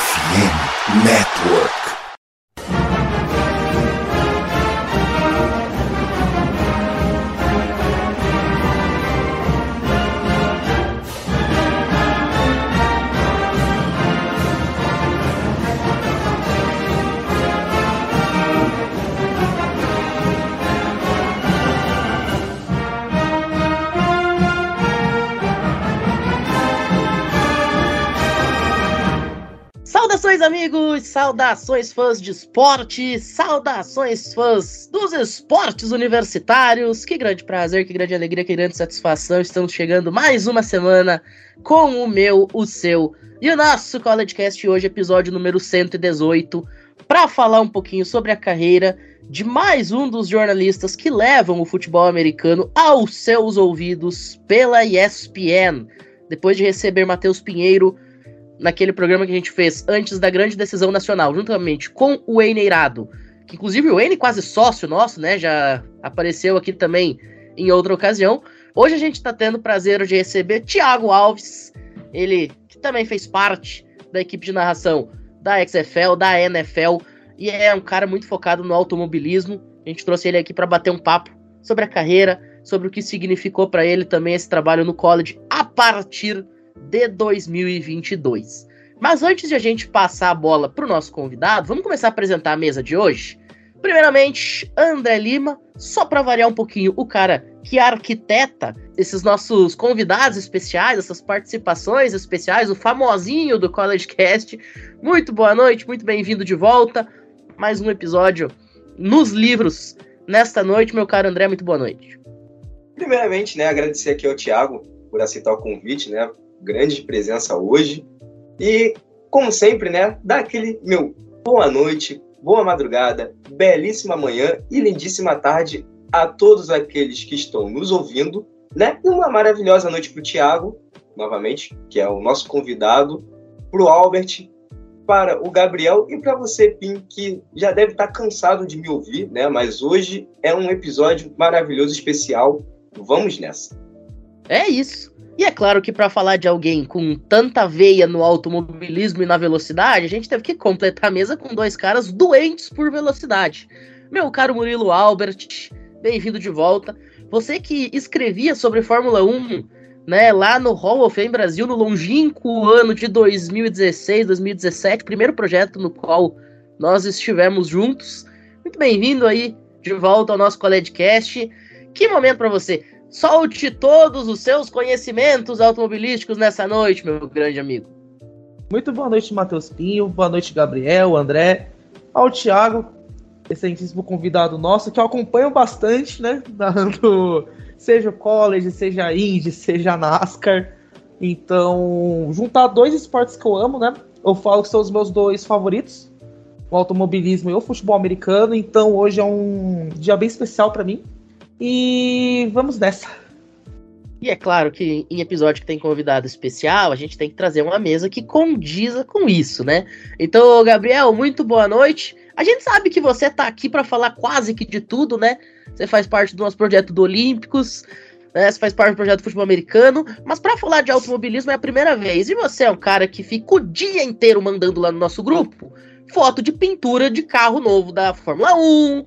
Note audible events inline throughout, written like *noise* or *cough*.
FM Network. Saudações, fãs de esporte! Saudações, fãs dos esportes universitários! Que grande prazer, que grande alegria, que grande satisfação! Estamos chegando mais uma semana com o meu, o seu e o nosso CollegeCast hoje, episódio número 118, para falar um pouquinho sobre a carreira de mais um dos jornalistas que levam o futebol americano aos seus ouvidos pela ESPN. Depois de receber Matheus Pinheiro naquele programa que a gente fez antes da grande decisão nacional, juntamente com o Eineirado, que inclusive o Eine quase sócio nosso, né? Já apareceu aqui também em outra ocasião. Hoje a gente está tendo o prazer de receber Thiago Alves, ele que também fez parte da equipe de narração da XFL, da NFL, e é um cara muito focado no automobilismo. A gente trouxe ele aqui para bater um papo sobre a carreira, sobre o que significou para ele também esse trabalho no college a partir de 2022. Mas antes de a gente passar a bola para o nosso convidado, vamos começar a apresentar a mesa de hoje? Primeiramente, André Lima, só para variar um pouquinho, o cara que arquiteta esses nossos convidados especiais, essas participações especiais, o famosinho do College Cast. Muito boa noite, muito bem-vindo de volta. Mais um episódio nos livros nesta noite, meu caro André, muito boa noite. Primeiramente, né, agradecer aqui ao Thiago por aceitar o convite, né? Grande presença hoje. E, como sempre, né, dá aquele meu boa noite, boa madrugada, belíssima manhã e lindíssima tarde a todos aqueles que estão nos ouvindo, né? E uma maravilhosa noite para o Tiago, novamente, que é o nosso convidado, para o Albert, para o Gabriel e para você, Pim, que já deve estar tá cansado de me ouvir, né? Mas hoje é um episódio maravilhoso, especial. Vamos nessa. É isso. E é claro que para falar de alguém com tanta veia no automobilismo e na velocidade, a gente teve que completar a mesa com dois caras doentes por velocidade. Meu caro Murilo Albert, bem-vindo de volta. Você que escrevia sobre Fórmula 1, né, lá no Hall of Fame Brasil no longínquo ano de 2016, 2017, primeiro projeto no qual nós estivemos juntos. Muito bem-vindo aí de volta ao nosso CollegeCast. Que momento para você? Solte todos os seus conhecimentos automobilísticos nessa noite, meu grande amigo. Muito boa noite, Matheus Pinho. Boa noite, Gabriel, André, ao Thiago, excelentíssimo convidado nosso, que eu acompanho bastante, né? *laughs* Dando, seja o college, seja a Indy, seja a NASCAR. Então, juntar dois esportes que eu amo, né? Eu falo que são os meus dois favoritos, o automobilismo e o futebol americano. Então, hoje é um dia bem especial para mim. E vamos nessa. E é claro que em episódio que tem convidado especial, a gente tem que trazer uma mesa que condiza com isso, né? Então, Gabriel, muito boa noite. A gente sabe que você tá aqui para falar quase que de tudo, né? Você faz parte do nosso projeto do Olímpicos, né? Você faz parte do projeto do futebol americano, mas para falar de automobilismo é a primeira vez. E você é um cara que fica o dia inteiro mandando lá no nosso grupo foto de pintura de carro novo da Fórmula 1,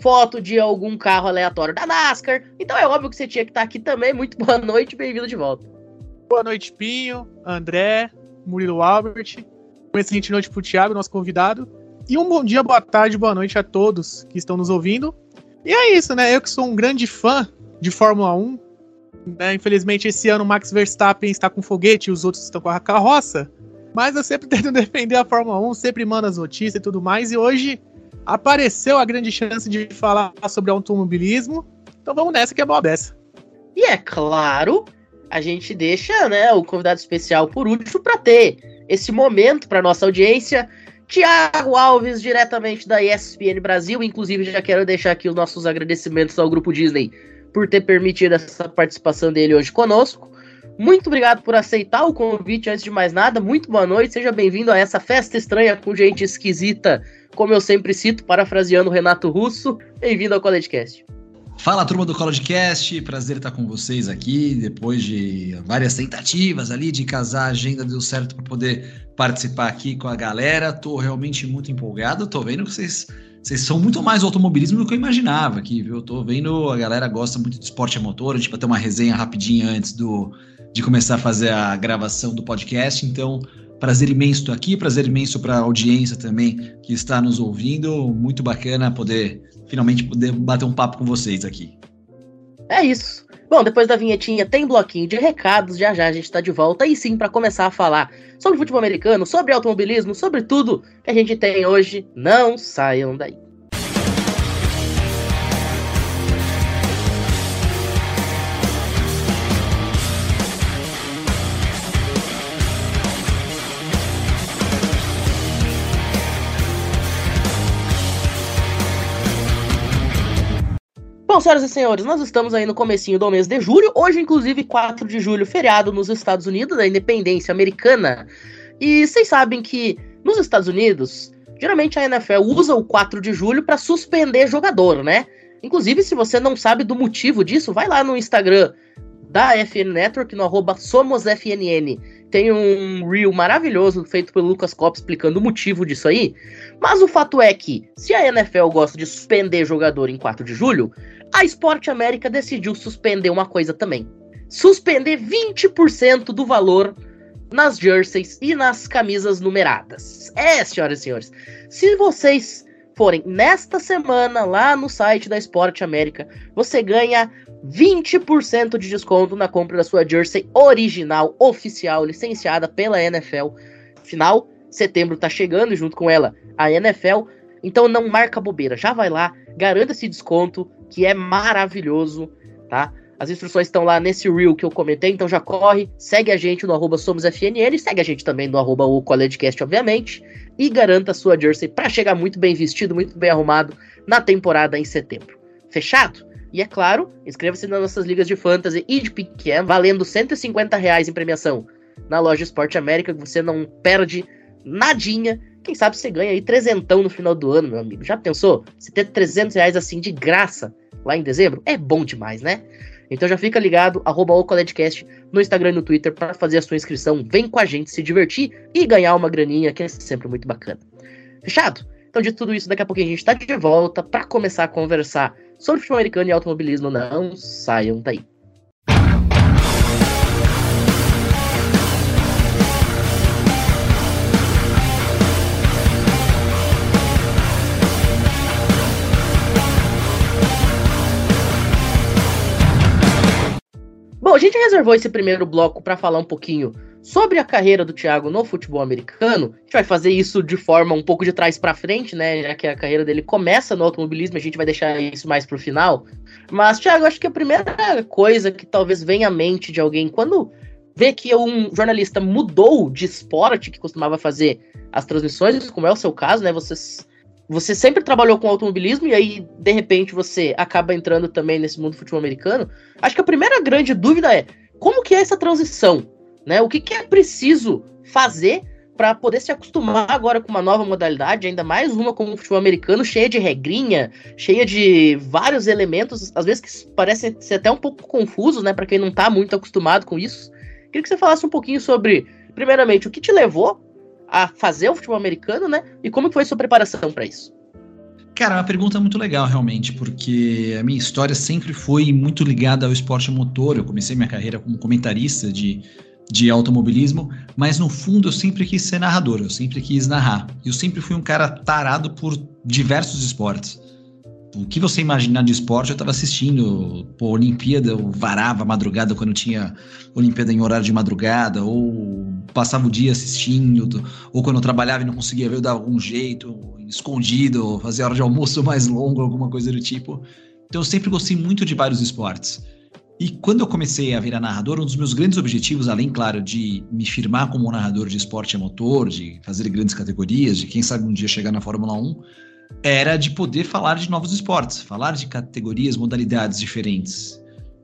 foto de algum carro aleatório da NASCAR. Então é óbvio que você tinha que estar aqui também. Muito *laughs* boa noite, bem-vindo de volta. Boa noite, Pinho, André, Murilo Albert. Uma excelente noite para o Thiago, nosso convidado. E um bom dia, boa tarde, boa noite a todos que estão nos ouvindo. E é isso, né? Eu que sou um grande fã de Fórmula 1. Né? Infelizmente, esse ano o Max Verstappen está com foguete e os outros estão com a carroça. Mas eu sempre *laughs* tento defender a Fórmula 1, sempre mando as notícias e tudo mais. E hoje apareceu a grande chance de falar sobre automobilismo. Então vamos nessa que é boa dessa. E é claro, a gente deixa né, o convidado especial por último para ter esse momento para nossa audiência. Tiago Alves, diretamente da ESPN Brasil. Inclusive, já quero deixar aqui os nossos agradecimentos ao Grupo Disney por ter permitido essa participação dele hoje conosco. Muito obrigado por aceitar o convite antes de mais nada. Muito boa noite, seja bem-vindo a essa festa estranha com gente esquisita, como eu sempre cito, parafraseando o Renato Russo. Bem-vindo ao CollegeCast. Fala turma do CollegeCast, prazer estar com vocês aqui depois de várias tentativas ali de casar a agenda deu certo para poder participar aqui com a galera. Tô realmente muito empolgado, tô vendo que vocês vocês são muito mais automobilismo do que eu imaginava aqui, viu? Tô vendo a galera gosta muito de esporte a motor, a gente vai ter uma resenha rapidinha antes do de começar a fazer a gravação do podcast, então prazer imenso estar aqui, prazer imenso para a audiência também que está nos ouvindo, muito bacana poder finalmente poder bater um papo com vocês aqui. É isso. Bom, depois da vinhetinha tem bloquinho de recados, já já a gente tá de volta e sim para começar a falar sobre futebol americano, sobre automobilismo, sobre tudo que a gente tem hoje. Não saiam daí. Bom, senhoras e senhores, nós estamos aí no comecinho do mês de julho, hoje inclusive 4 de julho, feriado nos Estados Unidos, da independência americana. E vocês sabem que nos Estados Unidos, geralmente a NFL usa o 4 de julho para suspender jogador, né? Inclusive, se você não sabe do motivo disso, vai lá no Instagram da FN Network, no arroba SomosFNN. Tem um reel maravilhoso feito pelo Lucas Kopp explicando o motivo disso aí. Mas o fato é que, se a NFL gosta de suspender jogador em 4 de julho, a Sport América decidiu suspender uma coisa também. Suspender 20% do valor nas jerseys e nas camisas numeradas. É, senhoras e senhores, se vocês forem nesta semana lá no site da Sport América, você ganha 20% de desconto na compra da sua jersey original, oficial, licenciada pela NFL. Final, setembro tá chegando junto com ela a NFL. Então não marca bobeira, já vai lá, garanta esse desconto que é maravilhoso, tá? As instruções estão lá nesse reel que eu comentei, então já corre, segue a gente no arroba SomosFNN, segue a gente também no arroba o CollegeCast, obviamente, e garanta a sua jersey para chegar muito bem vestido, muito bem arrumado na temporada em setembro. Fechado? E é claro, inscreva-se nas nossas ligas de fantasy e de pequeno, valendo 150 reais em premiação na loja Esporte América, que você não perde nadinha. Quem sabe você ganha aí trezentão no final do ano, meu amigo. Já pensou? Você ter 300 reais assim de graça lá em dezembro? É bom demais, né? Então já fica ligado, arroba o no Instagram e no Twitter para fazer a sua inscrição. Vem com a gente se divertir e ganhar uma graninha, que é sempre muito bacana. Fechado? Então, de tudo isso, daqui a pouquinho a gente está de volta para começar a conversar sobre futebol americano e automobilismo. Não saiam daí. A gente reservou esse primeiro bloco para falar um pouquinho sobre a carreira do Thiago no futebol americano. A gente vai fazer isso de forma um pouco de trás para frente, né? Já que a carreira dele começa no automobilismo, a gente vai deixar isso mais pro final. Mas, Thiago, acho que a primeira coisa que talvez venha à mente de alguém quando vê que um jornalista mudou de esporte que costumava fazer as transmissões, como é o seu caso, né? Vocês você sempre trabalhou com automobilismo e aí, de repente, você acaba entrando também nesse mundo do futebol americano. Acho que a primeira grande dúvida é como que é essa transição? Né? O que, que é preciso fazer para poder se acostumar agora com uma nova modalidade, ainda mais uma como o futebol americano, cheia de regrinha, cheia de vários elementos, às vezes que parecem ser até um pouco confusos, né, para quem não está muito acostumado com isso. Queria que você falasse um pouquinho sobre, primeiramente, o que te levou a fazer o futebol americano, né? E como foi sua preparação para isso? Cara, é uma pergunta muito legal, realmente, porque a minha história sempre foi muito ligada ao esporte motor. Eu comecei minha carreira como comentarista de, de automobilismo, mas no fundo eu sempre quis ser narrador, eu sempre quis narrar. Eu sempre fui um cara tarado por diversos esportes o que você imaginar de esporte, eu estava assistindo. Pô, Olimpíada, eu varava madrugada quando tinha Olimpíada em horário de madrugada, ou passava o dia assistindo, ou quando eu trabalhava e não conseguia ver, eu dava algum jeito, escondido, fazia hora de almoço *laughs* mais longo, alguma coisa do tipo. Então eu sempre gostei muito de vários esportes. E quando eu comecei a virar narrador, um dos meus grandes objetivos, além, claro, de me firmar como narrador de esporte a motor, de fazer grandes categorias, de quem sabe um dia chegar na Fórmula 1, era de poder falar de novos esportes, falar de categorias, modalidades diferentes.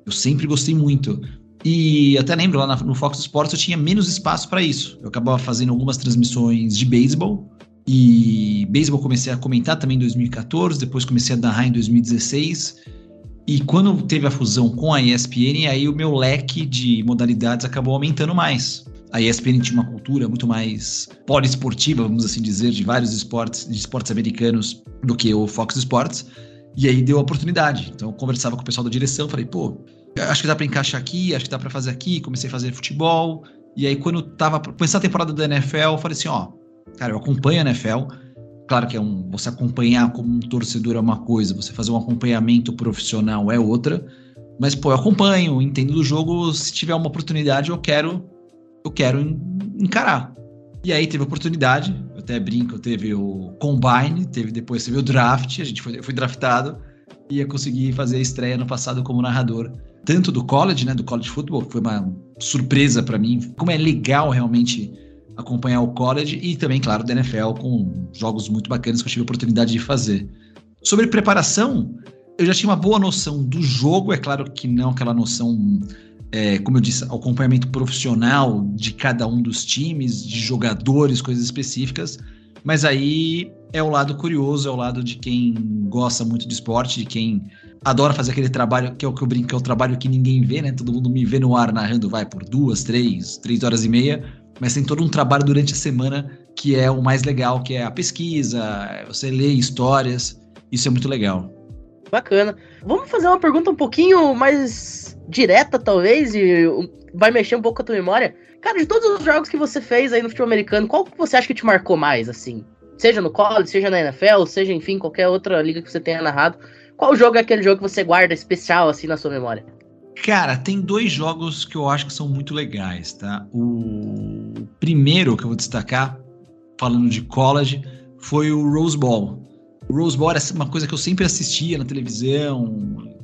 Eu sempre gostei muito. E até lembro, lá no Fox Sports eu tinha menos espaço para isso. Eu acabava fazendo algumas transmissões de beisebol. E beisebol comecei a comentar também em 2014, depois comecei a narrar em 2016. E quando teve a fusão com a ESPN, aí o meu leque de modalidades acabou aumentando mais. A ESPN tinha uma cultura muito mais poliesportiva, vamos assim dizer, de vários esportes, de esportes americanos do que o Fox Sports. E aí deu a oportunidade. Então eu conversava com o pessoal da direção, falei, pô, acho que dá para encaixar aqui, acho que dá para fazer aqui. Comecei a fazer futebol. E aí quando tava começando a temporada da NFL, eu falei assim, ó, cara, eu acompanho a NFL. Claro que é um, você acompanhar como um torcedor é uma coisa, você fazer um acompanhamento profissional é outra. Mas pô, eu acompanho, entendo do jogo, se tiver uma oportunidade, eu quero eu quero encarar. E aí teve oportunidade, eu até brinco, teve o Combine, teve depois teve o draft, a gente foi, eu fui draftado e ia conseguir fazer a estreia no passado como narrador, tanto do college, né, do college football, que foi uma surpresa para mim, como é legal realmente acompanhar o college e também, claro, da NFL com jogos muito bacanas que eu tive a oportunidade de fazer. Sobre preparação, eu já tinha uma boa noção do jogo, é claro que não aquela noção é, como eu disse, acompanhamento profissional de cada um dos times, de jogadores, coisas específicas. Mas aí é o lado curioso, é o lado de quem gosta muito de esporte, de quem adora fazer aquele trabalho, que é o que eu brinco, que é o trabalho que ninguém vê, né? Todo mundo me vê no ar narrando, vai por duas, três, três horas e meia, mas tem todo um trabalho durante a semana que é o mais legal, que é a pesquisa, você lê histórias, isso é muito legal. Bacana. Vamos fazer uma pergunta um pouquinho mais direta, talvez, e vai mexer um pouco com a tua memória. Cara, de todos os jogos que você fez aí no futebol americano, qual que você acha que te marcou mais, assim? Seja no college, seja na NFL, seja, enfim, qualquer outra liga que você tenha narrado. Qual jogo é aquele jogo que você guarda especial, assim, na sua memória? Cara, tem dois jogos que eu acho que são muito legais, tá? O primeiro que eu vou destacar, falando de college, foi o Rose Bowl. O Rose Bowl era uma coisa que eu sempre assistia na televisão,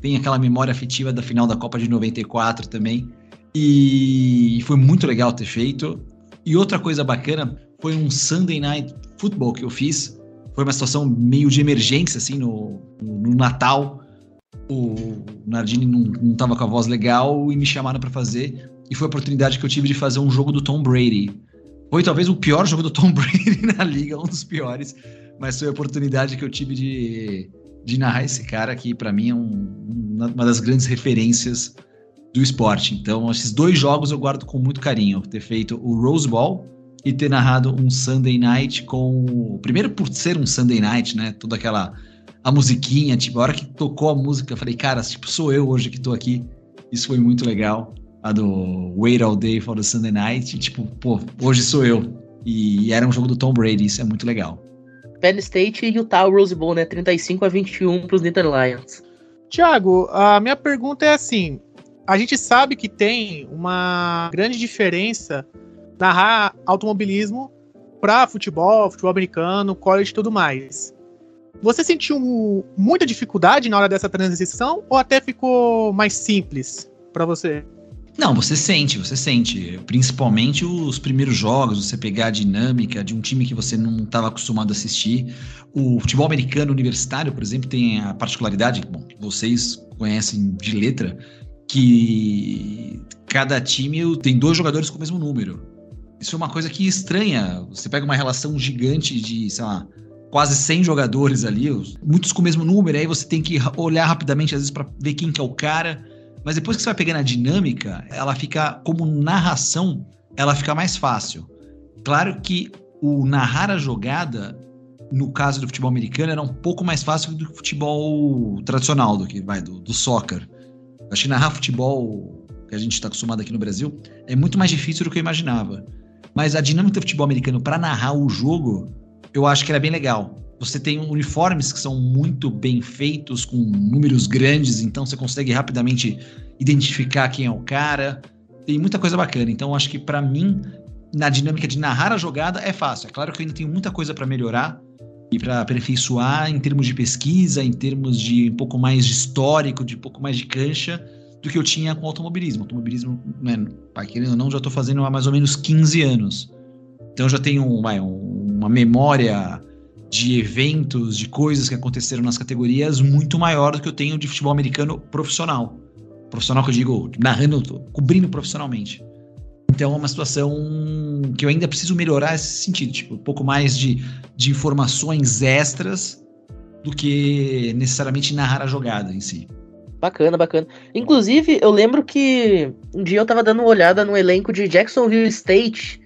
tem aquela memória afetiva da final da Copa de 94 também. E foi muito legal ter feito. E outra coisa bacana foi um Sunday Night Football que eu fiz. Foi uma situação meio de emergência, assim, no, no Natal. O Nardini não, não tava com a voz legal e me chamaram para fazer. E foi a oportunidade que eu tive de fazer um jogo do Tom Brady. Foi talvez o pior jogo do Tom *laughs* Brady na liga, um dos piores mas foi a oportunidade que eu tive de, de narrar esse cara que para mim é um, uma das grandes referências do esporte. Então, esses dois jogos eu guardo com muito carinho. Ter feito o Rose Bowl e ter narrado um Sunday Night com. Primeiro por ser um Sunday Night, né? Toda aquela. A musiquinha, tipo, a hora que tocou a música, eu falei, cara, tipo, sou eu hoje que tô aqui. Isso foi muito legal. A do Wait All Day for the Sunday Night. E, tipo, pô, hoje sou eu. E era um jogo do Tom Brady, isso é muito legal. Penn State e Utah Rose Bowl, né? 35 a 21 para os Lions. Tiago, a minha pergunta é assim: a gente sabe que tem uma grande diferença narrar automobilismo para futebol, futebol americano, college e tudo mais. Você sentiu muita dificuldade na hora dessa transição ou até ficou mais simples para você? Não, você sente, você sente. Principalmente os primeiros jogos, você pegar a dinâmica de um time que você não estava acostumado a assistir. O futebol americano universitário, por exemplo, tem a particularidade, bom, vocês conhecem de letra, que cada time tem dois jogadores com o mesmo número. Isso é uma coisa que estranha. Você pega uma relação gigante de, sei lá, quase 100 jogadores ali, muitos com o mesmo número, aí você tem que olhar rapidamente, às vezes, para ver quem que é o cara mas depois que você vai pegando a dinâmica, ela fica como narração, ela fica mais fácil. Claro que o narrar a jogada, no caso do futebol americano, era um pouco mais fácil do que o futebol tradicional, do que vai do, do soccer. Acho que narrar futebol que a gente está acostumado aqui no Brasil é muito mais difícil do que eu imaginava. Mas a dinâmica do futebol americano para narrar o jogo, eu acho que era bem legal. Você tem uniformes que são muito bem feitos, com números grandes, então você consegue rapidamente identificar quem é o cara. Tem muita coisa bacana. Então, acho que para mim, na dinâmica de narrar a jogada, é fácil. É claro que eu ainda tenho muita coisa para melhorar e para aperfeiçoar em termos de pesquisa, em termos de um pouco mais de histórico, de um pouco mais de cancha, do que eu tinha com automobilismo. Automobilismo, né, querendo ou não, já estou fazendo há mais ou menos 15 anos. Então, eu já tenho vai, uma memória de eventos, de coisas que aconteceram nas categorias muito maior do que eu tenho de futebol americano profissional. Profissional que eu digo, narrando, cobrindo profissionalmente. Então é uma situação que eu ainda preciso melhorar nesse sentido, tipo, um pouco mais de, de informações extras do que necessariamente narrar a jogada em si. Bacana, bacana. Inclusive, eu lembro que um dia eu tava dando uma olhada no elenco de Jacksonville State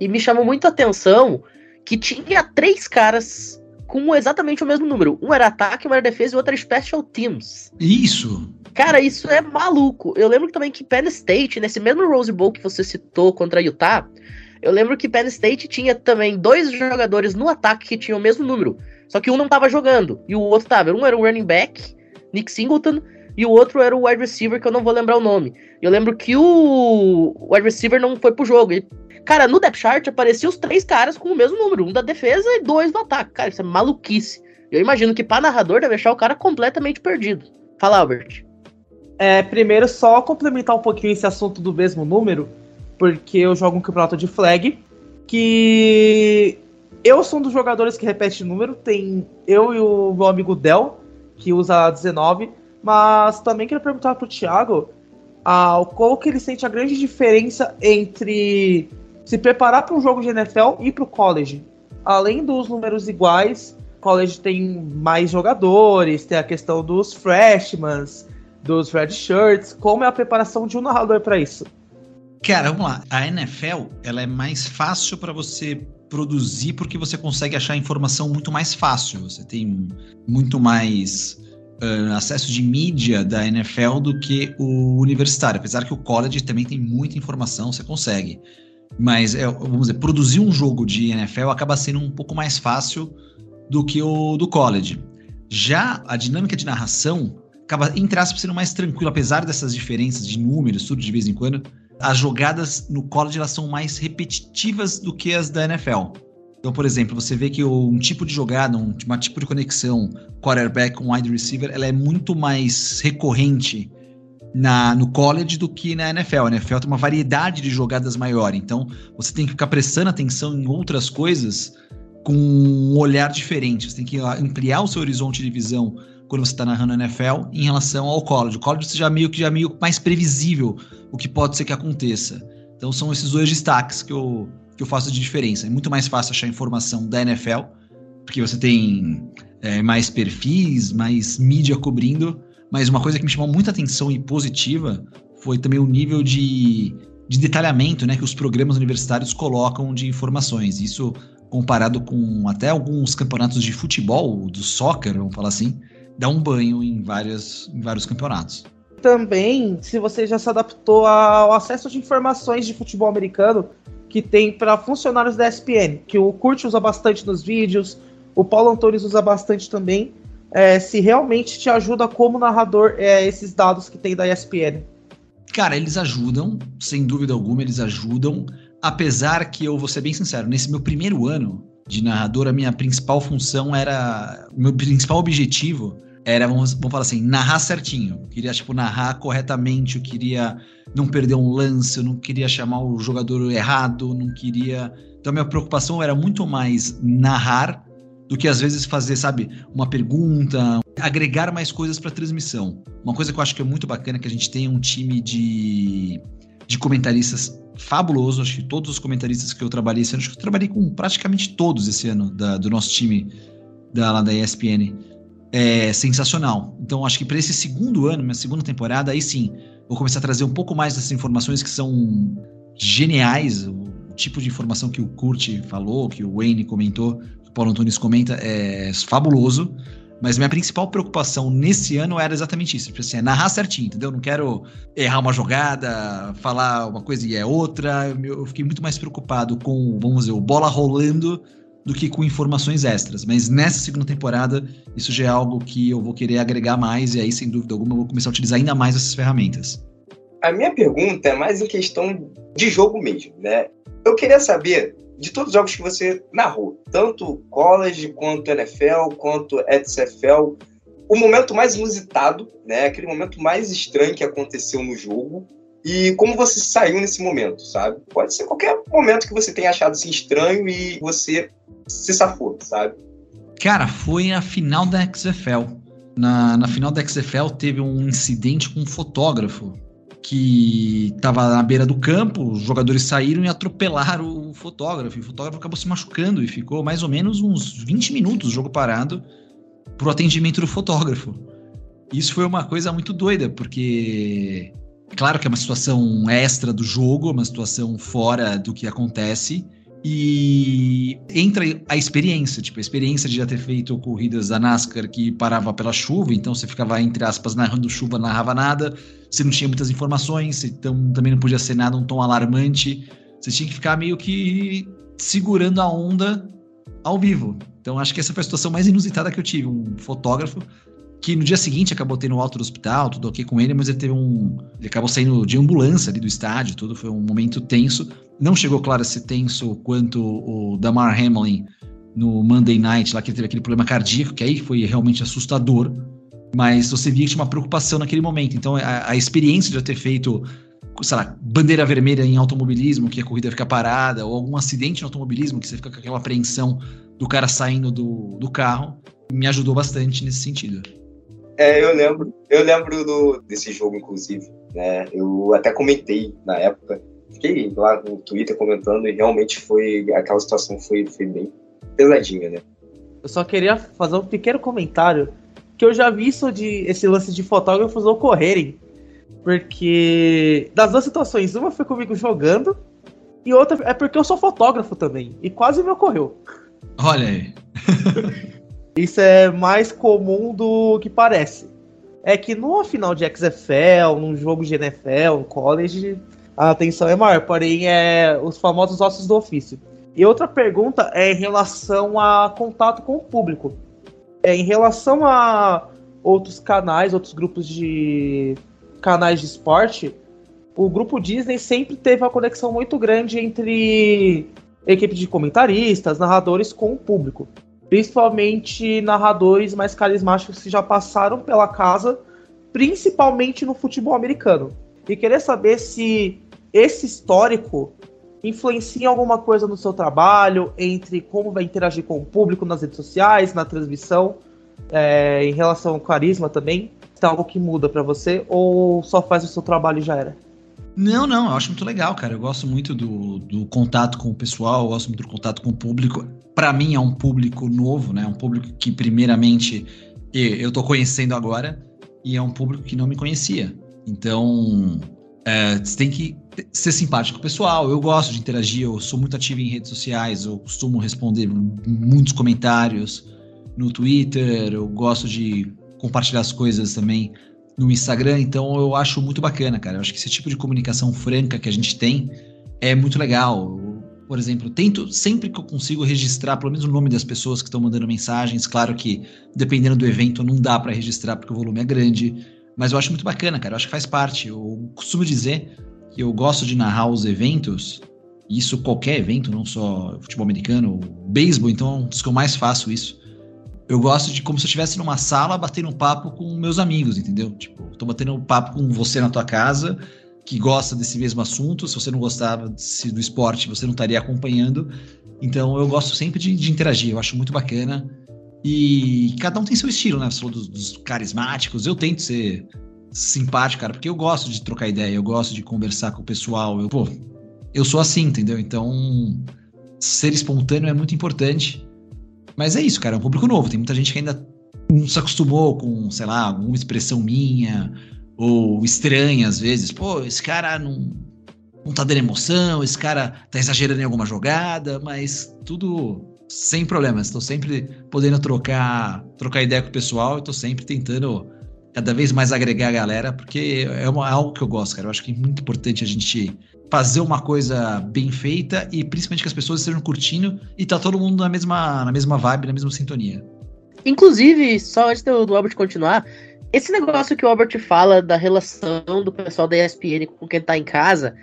e me chamou muito a atenção que tinha três caras com exatamente o mesmo número. Um era ataque, um era defesa e o outro era special teams. Isso. Cara, isso é maluco. Eu lembro também que Penn State, nesse mesmo Rose Bowl que você citou contra Utah, eu lembro que Penn State tinha também dois jogadores no ataque que tinham o mesmo número. Só que um não tava jogando e o outro tava. Um era o running back, Nick Singleton, e o outro era o wide receiver, que eu não vou lembrar o nome. Eu lembro que o wide receiver não foi pro jogo. E, cara, no depth chart apareciam os três caras com o mesmo número, um da defesa e dois do ataque. Cara, isso é maluquice. Eu imagino que para narrador deve deixar o cara completamente perdido. Fala, Albert. É, primeiro, só complementar um pouquinho esse assunto do mesmo número, porque eu jogo um campeonato de flag, que eu sou um dos jogadores que repete número, tem eu e o meu amigo Del, que usa 19, mas também queria perguntar pro Thiago ah, qual que ele sente a grande diferença entre se preparar para um jogo de NFL e para o college. Além dos números iguais, college tem mais jogadores, tem a questão dos freshmen, dos red shirts. Como é a preparação de um narrador para isso? Cara, vamos lá. A NFL ela é mais fácil para você produzir porque você consegue achar informação muito mais fácil. Você tem muito mais uh, acesso de mídia da NFL do que o universitário. Apesar que o college também tem muita informação, você consegue. Mas, é, vamos dizer, produzir um jogo de NFL acaba sendo um pouco mais fácil do que o do college. Já a dinâmica de narração acaba, entre aspas, sendo mais tranquila, apesar dessas diferenças de números, tudo de vez em quando. As jogadas no college elas são mais repetitivas do que as da NFL. Então, por exemplo, você vê que um tipo de jogada, um, tipo de conexão quarterback com wide receiver, ela é muito mais recorrente na, no college do que na NFL. A NFL tem uma variedade de jogadas maior, então você tem que ficar prestando atenção em outras coisas com um olhar diferente. Você tem que ampliar o seu horizonte de visão quando você está narrando a NFL em relação ao college. O college já meio que já meio mais previsível o que pode ser que aconteça. Então são esses dois destaques que eu que eu faço de diferença. É muito mais fácil achar informação da NFL, porque você tem é, mais perfis, mais mídia cobrindo. Mas uma coisa que me chamou muita atenção e positiva foi também o nível de, de detalhamento né, que os programas universitários colocam de informações. Isso comparado com até alguns campeonatos de futebol, do soccer, vamos falar assim, dá um banho em, várias, em vários campeonatos. Também, se você já se adaptou ao acesso de informações de futebol americano, que tem para funcionários da ESPN, que o Kurt usa bastante nos vídeos, o Paulo Antunes usa bastante também. É, se realmente te ajuda como narrador é, esses dados que tem da ESPN. Cara, eles ajudam, sem dúvida alguma, eles ajudam. Apesar que eu vou ser bem sincero, nesse meu primeiro ano de narrador, a minha principal função era. Meu principal objetivo era, vamos, vamos falar assim, narrar certinho. Eu queria, tipo, narrar corretamente, eu queria não perder um lance, eu não queria chamar o jogador errado, não queria. Então, a minha preocupação era muito mais narrar do que às vezes fazer, sabe, uma pergunta, agregar mais coisas para transmissão. Uma coisa que eu acho que é muito bacana é que a gente tem um time de, de comentaristas fabuloso. Acho que todos os comentaristas que eu trabalhei esse ano, acho que eu trabalhei com praticamente todos esse ano da, do nosso time da, lá da ESPN é sensacional. Então, acho que para esse segundo ano, minha segunda temporada, aí sim, vou começar a trazer um pouco mais dessas informações que são geniais. O tipo de informação que o Kurt falou, que o Wayne comentou, que o Paulo Antunes comenta, é fabuloso. Mas minha principal preocupação nesse ano era exatamente isso. Tipo assim, é narrar certinho, entendeu? Não quero errar uma jogada, falar uma coisa e é outra. Eu fiquei muito mais preocupado com, vamos dizer, o bola rolando do que com informações extras. Mas nessa segunda temporada, isso já é algo que eu vou querer agregar mais, e aí, sem dúvida alguma, eu vou começar a utilizar ainda mais essas ferramentas. A minha pergunta é mais em questão de jogo mesmo, né? Eu queria saber, de todos os jogos que você narrou, tanto college, quanto NFL, quanto XFL, o momento mais inusitado, né? Aquele momento mais estranho que aconteceu no jogo, e como você saiu nesse momento, sabe? Pode ser qualquer momento que você tenha achado assim estranho e você se safou, sabe? Cara, foi a final da XFL. Na, na final da XFL teve um incidente com um fotógrafo que estava na beira do campo, os jogadores saíram e atropelaram o fotógrafo. E o fotógrafo acabou se machucando e ficou mais ou menos uns 20 minutos o jogo parado pro atendimento do fotógrafo. Isso foi uma coisa muito doida, porque claro que é uma situação extra do jogo, uma situação fora do que acontece. E entra a experiência, tipo, a experiência de já ter feito corridas da NASCAR que parava pela chuva, então você ficava, entre aspas, narrando chuva, narrava nada, você não tinha muitas informações, então também não podia ser nada um tom alarmante, você tinha que ficar meio que segurando a onda ao vivo. Então acho que essa foi a situação mais inusitada que eu tive, um fotógrafo que no dia seguinte acabou tendo alta do hospital, tudo ok com ele, mas ele teve um. Ele acabou saindo de ambulância ali do estádio, tudo foi um momento tenso. Não chegou, claro, a ser tenso quanto o Damar Hamlin no Monday Night, lá que ele teve aquele problema cardíaco, que aí foi realmente assustador. Mas você via que tinha uma preocupação naquele momento. Então a, a experiência de ter feito, sei lá, bandeira vermelha em automobilismo, que a corrida fica parada, ou algum acidente no automobilismo, que você fica com aquela apreensão do cara saindo do, do carro, me ajudou bastante nesse sentido. É, eu lembro, eu lembro do, desse jogo, inclusive, né? Eu até comentei na época, fiquei lá no Twitter comentando e realmente foi, aquela situação foi, foi bem pesadinha, né? Eu só queria fazer um pequeno comentário que eu já vi isso de esse lance de fotógrafos ocorrerem. Porque das duas situações, uma foi comigo jogando e outra é porque eu sou fotógrafo também. E quase me ocorreu. Olha aí. *laughs* Isso é mais comum do que parece. É que numa final de XFL, num jogo de NFL, no college, a atenção é maior, porém é os famosos ossos do ofício. E outra pergunta é em relação a contato com o público. É em relação a outros canais, outros grupos de canais de esporte, o grupo Disney sempre teve uma conexão muito grande entre equipe de comentaristas, narradores com o público principalmente narradores mais carismáticos que já passaram pela casa, principalmente no futebol americano. E querer saber se esse histórico influencia alguma coisa no seu trabalho, entre como vai interagir com o público nas redes sociais, na transmissão, é, em relação ao carisma também. Se tem algo que muda para você ou só faz o seu trabalho e já era? Não, não, eu acho muito legal, cara. Eu gosto muito do, do contato com o pessoal, eu gosto muito do contato com o público. Para mim é um público novo, né? Um público que primeiramente eu tô conhecendo agora e é um público que não me conhecia. Então, é, você tem que ser simpático com o pessoal. Eu gosto de interagir, eu sou muito ativo em redes sociais, eu costumo responder muitos comentários no Twitter, eu gosto de compartilhar as coisas também no Instagram, então eu acho muito bacana, cara. Eu acho que esse tipo de comunicação franca que a gente tem é muito legal. Eu, por exemplo, tento sempre que eu consigo registrar pelo menos o nome das pessoas que estão mandando mensagens. Claro que dependendo do evento não dá para registrar porque o volume é grande, mas eu acho muito bacana, cara. Eu acho que faz parte. Eu costumo dizer que eu gosto de narrar os eventos, isso qualquer evento, não só futebol americano, beisebol, então é um dos que eu mais faço isso eu gosto de como se eu estivesse numa sala batendo um papo com meus amigos, entendeu? Tipo, tô batendo um papo com você na tua casa, que gosta desse mesmo assunto. Se você não gostava do esporte, você não estaria acompanhando. Então eu gosto sempre de, de, interagir, eu acho muito bacana. E cada um tem seu estilo, né? Você falou dos, dos carismáticos, eu tento ser simpático, cara, porque eu gosto de trocar ideia, eu gosto de conversar com o pessoal. Eu, pô, eu sou assim, entendeu? Então, ser espontâneo é muito importante. Mas é isso, cara, é um público novo. Tem muita gente que ainda não se acostumou com, sei lá, alguma expressão minha, ou estranha às vezes. Pô, esse cara não, não tá dando emoção, esse cara tá exagerando em alguma jogada, mas tudo sem problemas. Estou sempre podendo trocar, trocar ideia com o pessoal, estou sempre tentando cada vez mais agregar a galera, porque é, uma, é algo que eu gosto, cara. Eu acho que é muito importante a gente fazer uma coisa bem feita e principalmente que as pessoas estejam curtindo e tá todo mundo na mesma, na mesma vibe, na mesma sintonia. Inclusive, só antes do, do Albert continuar, esse negócio que o Albert fala da relação do pessoal da ESPN com quem tá em casa,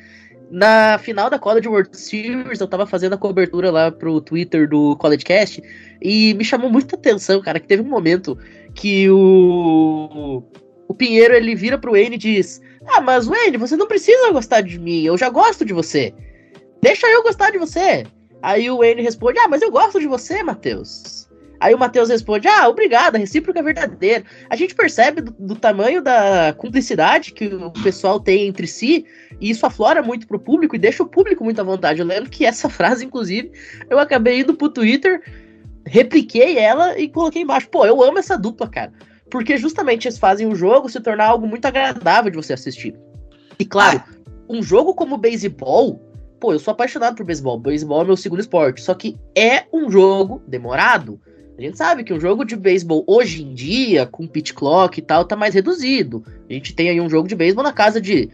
na final da College World Series, eu tava fazendo a cobertura lá pro Twitter do College Cast e me chamou muita atenção, cara, que teve um momento que o, o Pinheiro ele vira pro Wayne e diz: Ah, mas Wayne, você não precisa gostar de mim, eu já gosto de você. Deixa eu gostar de você. Aí o Wayne responde: Ah, mas eu gosto de você, Matheus. Aí o Matheus responde: Ah, obrigado, a recíproca é verdadeira. A gente percebe do, do, tamanho da cumplicidade que o pessoal tem entre si, e isso aflora muito pro público e deixa o público muito à vontade. Eu lembro que essa *laughs* frase, inclusive, eu acabei indo pro Twitter, repliquei ela e coloquei embaixo. Pô, eu amo essa dupla, cara. Porque justamente eles fazem o jogo se tornar algo muito agradável de você assistir. E claro, ah. um jogo como beisebol, pô, eu sou apaixonado por beisebol. Beisebol é meu segundo esporte, só que é um jogo demorado. A gente sabe que um jogo de beisebol hoje em dia, com pitch clock e tal, tá mais reduzido. A gente tem aí um jogo de beisebol na casa de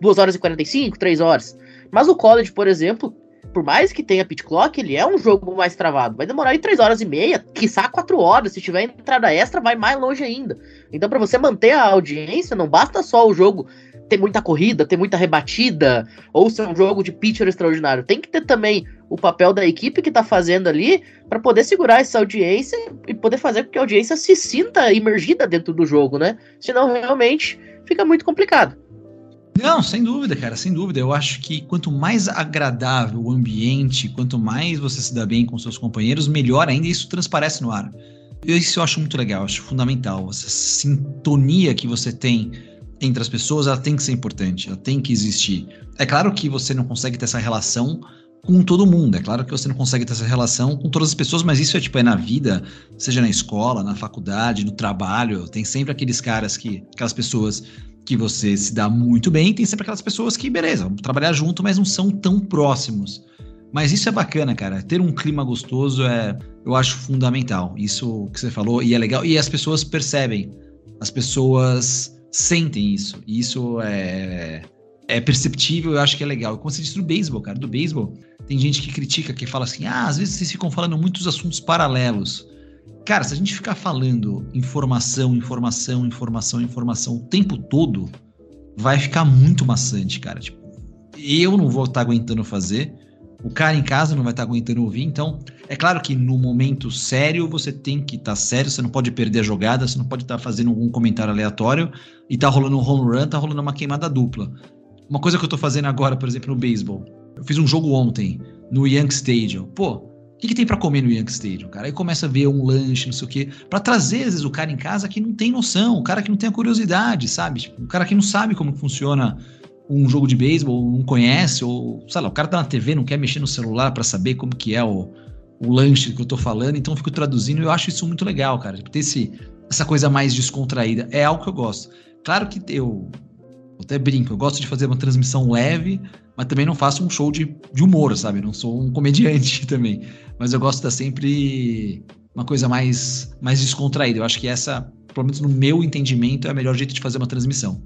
2 horas e 45, 3 horas. Mas o college, por exemplo, por mais que tenha pit clock, ele é um jogo mais travado. Vai demorar aí 3 horas e meia, quiçá 4 horas. Se tiver entrada extra, vai mais longe ainda. Então, para você manter a audiência, não basta só o jogo ter muita corrida, ter muita rebatida, ou ser um jogo de pitcher extraordinário. Tem que ter também o papel da equipe que tá fazendo ali para poder segurar essa audiência e poder fazer com que a audiência se sinta imergida dentro do jogo, né? Senão, realmente, fica muito complicado. Não, sem dúvida, cara, sem dúvida. Eu acho que quanto mais agradável o ambiente, quanto mais você se dá bem com seus companheiros, melhor ainda isso transparece no ar. Isso eu acho muito legal, acho fundamental. Essa sintonia que você tem entre as pessoas, ela tem que ser importante, ela tem que existir. É claro que você não consegue ter essa relação com todo mundo. É claro que você não consegue ter essa relação com todas as pessoas, mas isso é tipo é na vida, seja na escola, na faculdade, no trabalho, tem sempre aqueles caras que aquelas pessoas que você se dá muito bem, tem sempre aquelas pessoas que, beleza, trabalhar junto, mas não são tão próximos. Mas isso é bacana, cara. Ter um clima gostoso é, eu acho fundamental. Isso que você falou e é legal. E as pessoas percebem, as pessoas sentem isso. E isso é, é perceptível. Eu acho que é legal. Como você disse do beisebol, cara, do beisebol, tem gente que critica, que fala assim, ah, às vezes vocês ficam falando muitos assuntos paralelos. Cara, se a gente ficar falando informação, informação, informação, informação o tempo todo, vai ficar muito maçante, cara. Tipo, eu não vou estar tá aguentando fazer, o cara em casa não vai estar tá aguentando ouvir. Então, é claro que no momento sério você tem que estar tá sério, você não pode perder a jogada, você não pode estar tá fazendo algum comentário aleatório e tá rolando um home run, tá rolando uma queimada dupla. Uma coisa que eu tô fazendo agora, por exemplo, no beisebol. Eu fiz um jogo ontem no Yankee Stadium. Pô, o que, que, tem para comer no Yankee Stadium, cara? Aí começa a ver um lanche, não sei o quê, para trazer, às vezes, o cara em casa que não tem noção, o cara que não tem a curiosidade, sabe? Tipo, o cara que não sabe como funciona um jogo de beisebol, não conhece, ou, sei lá, o cara tá na TV, não quer mexer no celular para saber como que é o, o lanche que eu tô falando, então eu fico traduzindo e eu acho isso muito legal, cara. Tipo, ter esse, essa coisa mais descontraída. É algo que eu gosto. Claro que eu, eu até brinco, eu gosto de fazer uma transmissão leve, mas também não faço um show de, de humor, sabe? Não sou um comediante *laughs* também. Mas eu gosto de estar sempre uma coisa mais, mais descontraída. Eu acho que essa, pelo menos no meu entendimento, é o melhor jeito de fazer uma transmissão.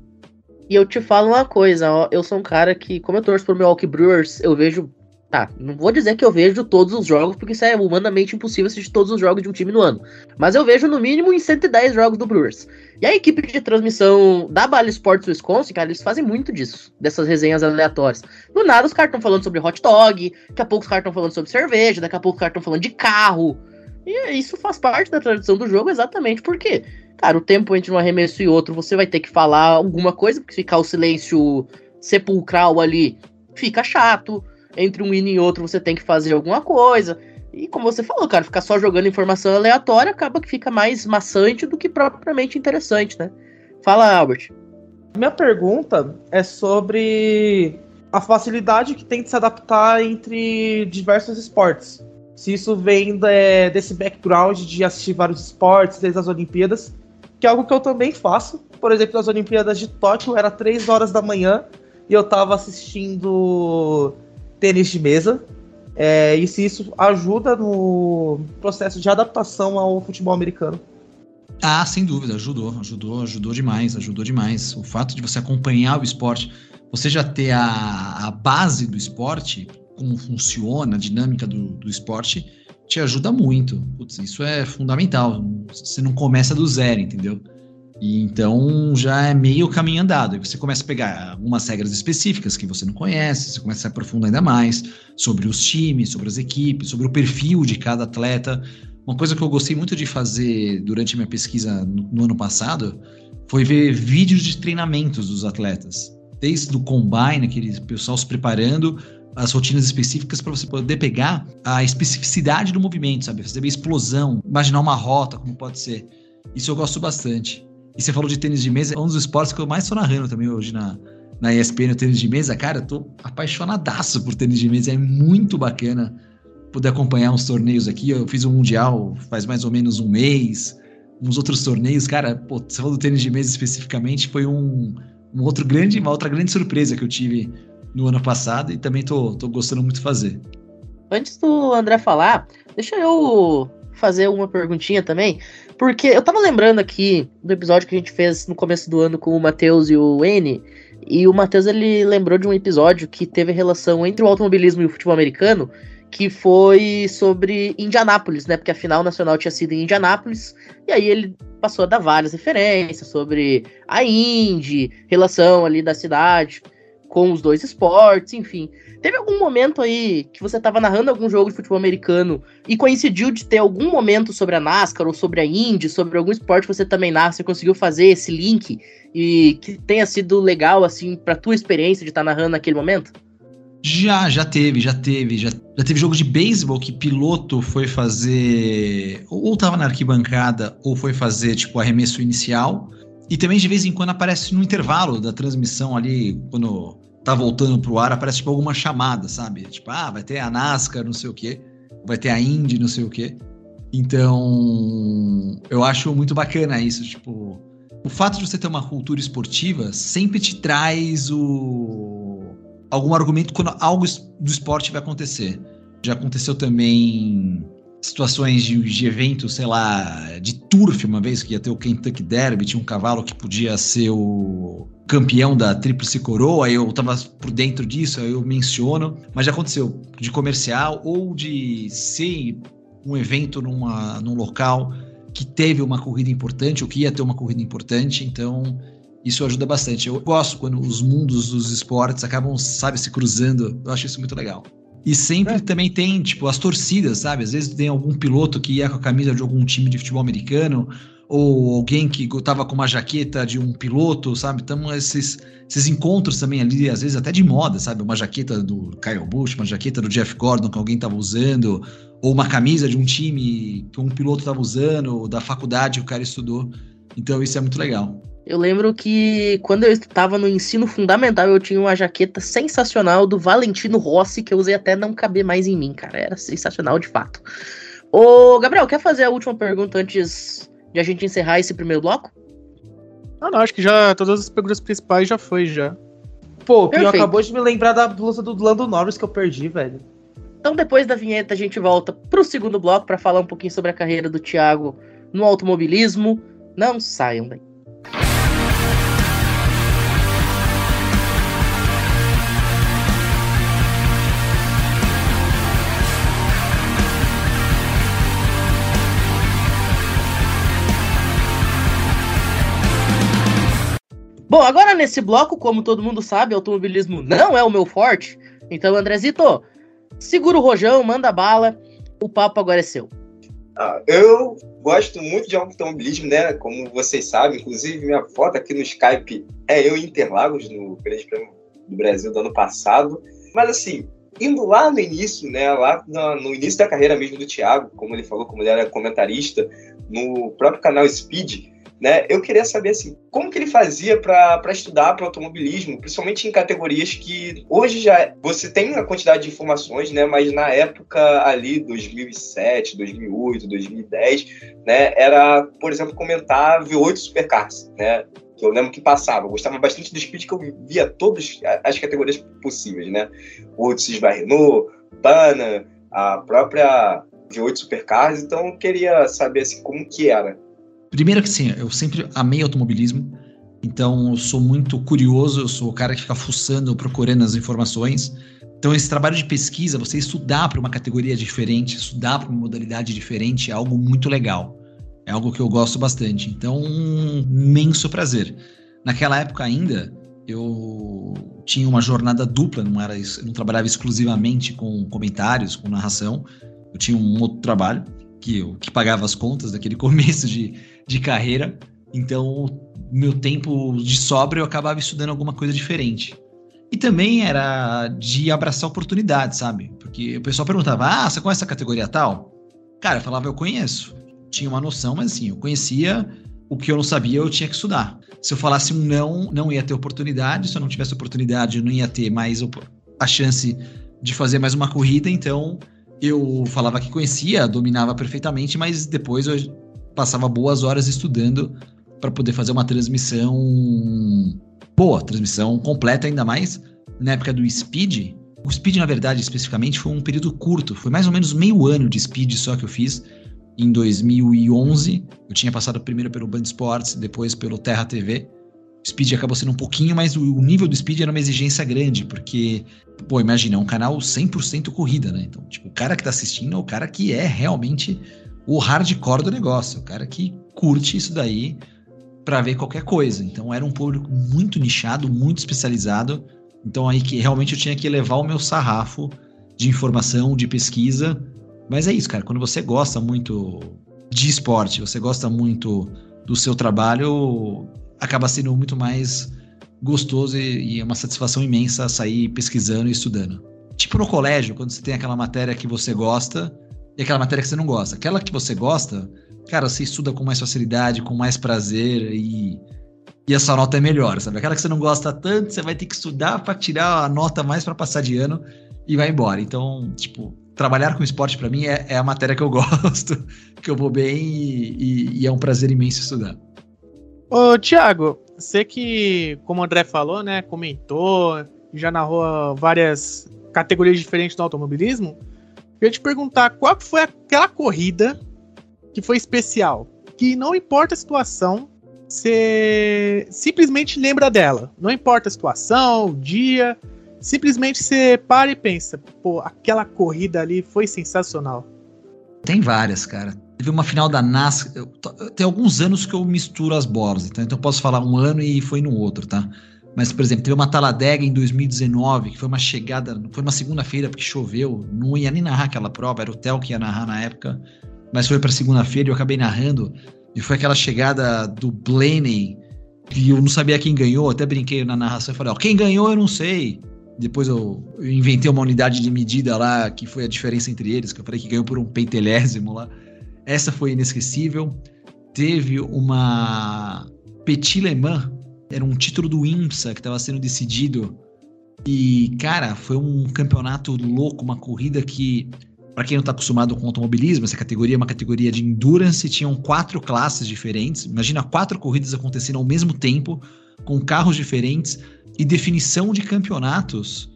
E eu te falo uma coisa, ó, eu sou um cara que, como eu torço pro Milwaukee Brewers, eu vejo Tá, não vou dizer que eu vejo todos os jogos, porque isso é humanamente impossível assistir todos os jogos de um time no ano. Mas eu vejo no mínimo em 110 jogos do Brewers. E a equipe de transmissão da Bally Sports Wisconsin, cara, eles fazem muito disso, dessas resenhas aleatórias. Do nada os caras estão falando sobre hot dog, daqui a pouco os caras estão falando sobre cerveja, daqui a pouco os caras estão falando de carro. E isso faz parte da tradição do jogo exatamente porque, cara, o tempo entre um arremesso e outro você vai ter que falar alguma coisa, porque ficar o silêncio sepulcral ali fica chato entre um hino e outro você tem que fazer alguma coisa. E como você falou, cara, ficar só jogando informação aleatória acaba que fica mais maçante do que propriamente interessante, né? Fala, Albert. Minha pergunta é sobre a facilidade que tem de se adaptar entre diversos esportes. Se isso vem de, desse background de assistir vários esportes desde as Olimpíadas, que é algo que eu também faço. Por exemplo, nas Olimpíadas de Tóquio era 3 horas da manhã e eu tava assistindo tênis de mesa. É, e se isso ajuda no processo de adaptação ao futebol americano. Ah, sem dúvida, ajudou, ajudou, ajudou demais, ajudou demais. O fato de você acompanhar o esporte, você já ter a, a base do esporte, como funciona, a dinâmica do, do esporte, te ajuda muito. Putz, isso é fundamental. Você não começa do zero, entendeu? E então já é meio caminho andado. Aí você começa a pegar algumas regras específicas que você não conhece, você começa a se aprofundar ainda mais sobre os times, sobre as equipes, sobre o perfil de cada atleta. Uma coisa que eu gostei muito de fazer durante minha pesquisa no, no ano passado foi ver vídeos de treinamentos dos atletas. Desde o combine, aquele pessoal se preparando, as rotinas específicas para você poder pegar a especificidade do movimento, sabe? Fazer explosão, imaginar uma rota, como pode ser. Isso eu gosto bastante. E você falou de tênis de mesa, é um dos esportes que eu mais estou narrando também hoje na, na ESPN, o tênis de mesa. Cara, eu tô apaixonadaço por tênis de mesa, é muito bacana poder acompanhar uns torneios aqui. Eu fiz um Mundial faz mais ou menos um mês, uns outros torneios, cara, pô, você falou do tênis de mesa especificamente, foi um, um outro grande, uma outra grande surpresa que eu tive no ano passado e também tô, tô gostando muito de fazer. Antes do André falar, deixa eu fazer uma perguntinha também, porque eu tava lembrando aqui do episódio que a gente fez no começo do ano com o Matheus e o N, e o Matheus ele lembrou de um episódio que teve relação entre o automobilismo e o futebol americano, que foi sobre Indianápolis, né? Porque a final nacional tinha sido em Indianápolis, e aí ele passou a dar várias referências sobre a Indy, relação ali da cidade com os dois esportes, enfim. Teve algum momento aí que você estava narrando algum jogo de futebol americano e coincidiu de ter algum momento sobre a NASCAR ou sobre a Indy, sobre algum esporte que você também narra, você conseguiu fazer esse link e que tenha sido legal, assim, pra tua experiência de estar tá narrando naquele momento? Já, já teve, já teve. Já, já teve jogo de beisebol que piloto foi fazer. Ou tava na arquibancada, ou foi fazer, tipo, arremesso inicial. E também de vez em quando aparece no intervalo da transmissão ali, quando tá voltando pro ar, aparece tipo alguma chamada, sabe? Tipo, ah, vai ter a NASCAR, não sei o quê, vai ter a Indy, não sei o quê. Então, eu acho muito bacana isso, tipo, o fato de você ter uma cultura esportiva sempre te traz o algum argumento quando algo do esporte vai acontecer. Já aconteceu também situações de, de eventos, sei lá, de turf uma vez, que ia ter o Kentucky Derby, tinha um cavalo que podia ser o campeão da Tríplice Coroa, eu tava por dentro disso, aí eu menciono, mas já aconteceu de comercial ou de ser um evento numa, num local que teve uma corrida importante, ou que ia ter uma corrida importante, então isso ajuda bastante. Eu gosto quando os mundos dos esportes acabam, sabe, se cruzando, eu acho isso muito legal. E sempre é. também tem, tipo, as torcidas, sabe? Às vezes tem algum piloto que ia com a camisa de algum time de futebol americano, ou alguém que tava com uma jaqueta de um piloto, sabe? Então, esses, esses encontros também ali, às vezes até de moda, sabe? Uma jaqueta do Kyle Busch, uma jaqueta do Jeff Gordon que alguém tava usando, ou uma camisa de um time que um piloto tava usando, da faculdade que o cara estudou. Então, isso é muito legal. Eu lembro que quando eu estava no ensino fundamental, eu tinha uma jaqueta sensacional do Valentino Rossi, que eu usei até não caber mais em mim, cara. Era sensacional de fato. Ô, Gabriel, quer fazer a última pergunta antes de a gente encerrar esse primeiro bloco? Ah, não, acho que já todas as perguntas principais já foi, já. Pô, o Pio acabou de me lembrar da blusa do Lando Norris que eu perdi, velho. Então, depois da vinheta, a gente volta pro segundo bloco para falar um pouquinho sobre a carreira do Thiago no automobilismo. Não saiam daí. Bom, agora nesse bloco, como todo mundo sabe, automobilismo não é o meu forte. Então, Andrezito, segura o rojão, manda bala. O papo agora é seu. Ah, eu gosto muito de automobilismo, né? Como vocês sabem, inclusive minha foto aqui no Skype é eu em Interlagos, no Grande Prêmio do Brasil do ano passado. Mas assim, indo lá no início, né? Lá no, no início da carreira mesmo do Thiago, como ele falou, como ele era comentarista, no próprio canal Speed, né? Eu queria saber assim, como que ele fazia para estudar para automobilismo, principalmente em categorias que hoje já você tem a quantidade de informações, né? Mas na época ali 2007, 2008, 2010, né? Era, por exemplo, comentar V8 Supercars, né? Que eu lembro que passava. Eu gostava bastante do speed que eu via todas as categorias possíveis, né? O Otis Renault, Pana, a própria V8 Supercars. Então eu queria saber assim como que era Primeiro que sim, eu sempre amei automobilismo, então eu sou muito curioso, eu sou o cara que fica fuçando, procurando as informações. Então esse trabalho de pesquisa, você estudar para uma categoria diferente, estudar para uma modalidade diferente, é algo muito legal. É algo que eu gosto bastante. Então, um imenso prazer. Naquela época ainda, eu tinha uma jornada dupla, não era não trabalhava exclusivamente com comentários, com narração. Eu tinha um outro trabalho que eu que pagava as contas daquele *laughs* começo de, de carreira. Então, meu tempo de sobra eu acabava estudando alguma coisa diferente. E também era de abraçar oportunidades, sabe? Porque o pessoal perguntava: Ah, você conhece a categoria tal? Cara, eu falava: Eu conheço. Tinha uma noção, mas assim, eu conhecia o que eu não sabia, eu tinha que estudar. Se eu falasse um não, não ia ter oportunidade. Se eu não tivesse oportunidade, eu não ia ter mais a chance de fazer mais uma corrida. Então, eu falava que conhecia, dominava perfeitamente, mas depois eu passava boas horas estudando para poder fazer uma transmissão boa, transmissão completa, ainda mais na época do Speed. O Speed, na verdade, especificamente, foi um período curto, foi mais ou menos meio ano de Speed só que eu fiz. Em 2011, eu tinha passado primeiro pelo Band Sports, depois pelo Terra TV. O Speed acabou sendo um pouquinho, mas o nível do Speed era uma exigência grande, porque, pô, imagina, é um canal 100% corrida, né? Então, tipo, o cara que tá assistindo é o cara que é realmente o hardcore do negócio, o cara que curte isso daí para ver qualquer coisa. Então, era um público muito nichado, muito especializado. Então, aí que realmente eu tinha que levar o meu sarrafo de informação, de pesquisa. Mas é isso, cara, quando você gosta muito de esporte, você gosta muito do seu trabalho, acaba sendo muito mais gostoso e, e é uma satisfação imensa sair pesquisando e estudando. Tipo no colégio, quando você tem aquela matéria que você gosta e aquela matéria que você não gosta. Aquela que você gosta, cara, você estuda com mais facilidade, com mais prazer e, e a sua nota é melhor, sabe? Aquela que você não gosta tanto, você vai ter que estudar para tirar a nota mais para passar de ano e vai embora. Então, tipo, trabalhar com esporte para mim é, é, a matéria que eu *laughs* gosto, que eu vou bem e, e, e é um prazer imenso estudar. Ô, Thiago, você que, como o André falou, né, comentou, já narrou várias categorias diferentes do automobilismo, eu ia te perguntar qual foi aquela corrida que foi especial, que não importa a situação, você simplesmente lembra dela. Não importa a situação, o dia, simplesmente você para e pensa, pô, aquela corrida ali foi sensacional. Tem várias, cara. Teve uma final da NASCAR. Tem alguns anos que eu misturo as bolas, então, então eu posso falar um ano e foi no outro, tá? Mas, por exemplo, teve uma Taladega em 2019, que foi uma chegada, foi uma segunda-feira porque choveu, não ia nem narrar aquela prova, era o Theo que ia narrar na época, mas foi para segunda-feira e eu acabei narrando, e foi aquela chegada do Blaney, que eu não sabia quem ganhou, até brinquei na narração e falei, ó, quem ganhou eu não sei. Depois eu, eu, inventei uma unidade de medida lá, que foi a diferença entre eles, que eu falei que ganhou por um pentelésimo lá. Essa foi inesquecível. Teve uma Petit Le Mans, era um título do IMSA que estava sendo decidido. E, cara, foi um campeonato louco, uma corrida que, para quem não está acostumado com automobilismo, essa categoria é uma categoria de endurance, tinham quatro classes diferentes. Imagina quatro corridas acontecendo ao mesmo tempo, com carros diferentes e definição de campeonatos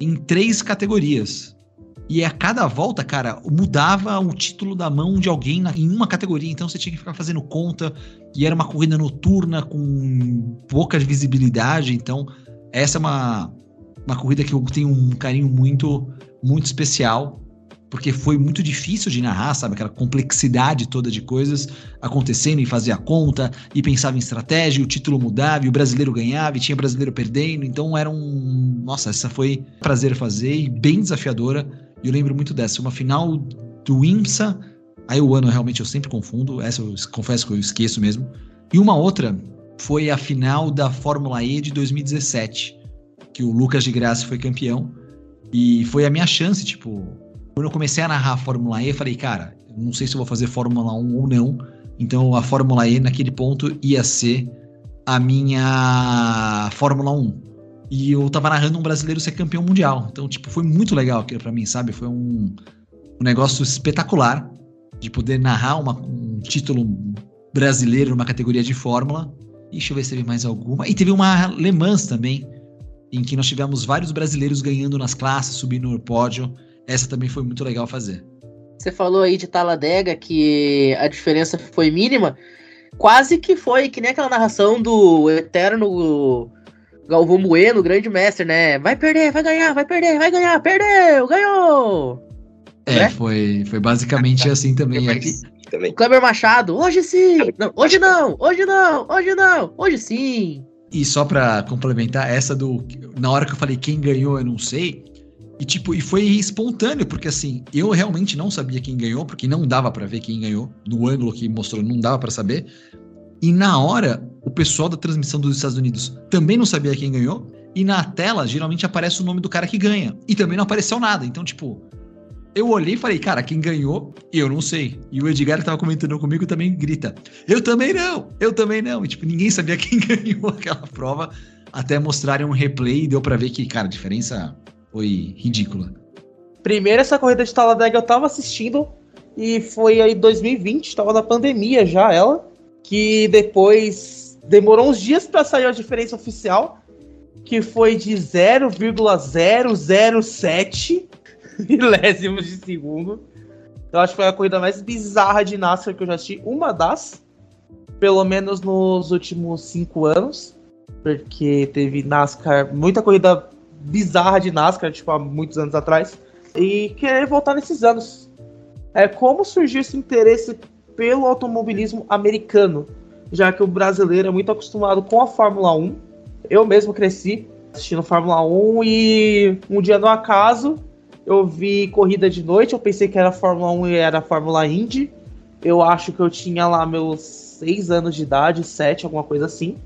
em três categorias. E a cada volta, cara, mudava o título da mão de alguém na, em uma categoria. Então você tinha que ficar fazendo conta. E era uma corrida noturna com pouca visibilidade. Então, essa é uma, uma corrida que eu tenho um carinho muito, muito especial. Porque foi muito difícil de narrar, sabe? Aquela complexidade toda de coisas acontecendo e fazia a conta e pensava em estratégia, e o título mudava, e o brasileiro ganhava, e tinha brasileiro perdendo. Então era um. Nossa, essa foi prazer fazer e bem desafiadora e eu lembro muito dessa, uma final do IMSA, aí o ano realmente eu sempre confundo, essa eu confesso que eu esqueço mesmo. E uma outra foi a final da Fórmula E de 2017, que o Lucas de Graça foi campeão. E foi a minha chance, tipo, quando eu comecei a narrar a Fórmula E, eu falei, cara, não sei se eu vou fazer Fórmula 1 ou não. Então a Fórmula E naquele ponto ia ser a minha Fórmula 1. E eu tava narrando um brasileiro ser campeão mundial. Então, tipo, foi muito legal aquilo pra mim, sabe? Foi um, um negócio espetacular de poder narrar uma, um título brasileiro numa categoria de Fórmula. Deixa eu ver se teve mais alguma. E teve uma Le Mans também, em que nós tivemos vários brasileiros ganhando nas classes, subindo no pódio. Essa também foi muito legal fazer. Você falou aí de Taladega que a diferença foi mínima. Quase que foi que nem aquela narração do Eterno Galvão Bueno, grande mestre, né? Vai perder, vai ganhar, vai perder, vai ganhar, perdeu, ganhou! É, né? foi, foi basicamente *laughs* assim também. também. Kleber Machado, hoje sim! Não, hoje não, hoje não, hoje não, hoje sim! E só pra complementar, essa do. Na hora que eu falei quem ganhou, eu não sei. E tipo, e foi espontâneo, porque assim, eu realmente não sabia quem ganhou, porque não dava para ver quem ganhou. No ângulo que mostrou, não dava para saber. E na hora, o pessoal da transmissão dos Estados Unidos também não sabia quem ganhou. E na tela, geralmente aparece o nome do cara que ganha. E também não apareceu nada. Então, tipo, eu olhei e falei, cara, quem ganhou, eu não sei. E o Edgar que tava comentando comigo também grita: Eu também não, eu também não. E, tipo, ninguém sabia *laughs* quem ganhou aquela prova até mostrarem um replay e deu para ver que, cara, a diferença foi ridícula. Primeiro, essa corrida de Talladega eu tava assistindo E foi aí 2020, estava na pandemia já ela, que depois demorou uns dias para sair a diferença oficial, que foi de 0,007 *laughs* milésimos de segundo. Eu acho que foi a corrida mais bizarra de NASCAR que eu já assisti, uma das, pelo menos nos últimos cinco anos, porque teve NASCAR, muita corrida bizarra de NASCAR, tipo, há muitos anos atrás, e querer voltar nesses anos. É como surgiu esse interesse pelo automobilismo americano, já que o brasileiro é muito acostumado com a Fórmula 1. Eu mesmo cresci assistindo Fórmula 1 e um dia no acaso eu vi corrida de noite, eu pensei que era Fórmula 1 e era Fórmula Indy. Eu acho que eu tinha lá meus 6 anos de idade, 7, alguma coisa assim.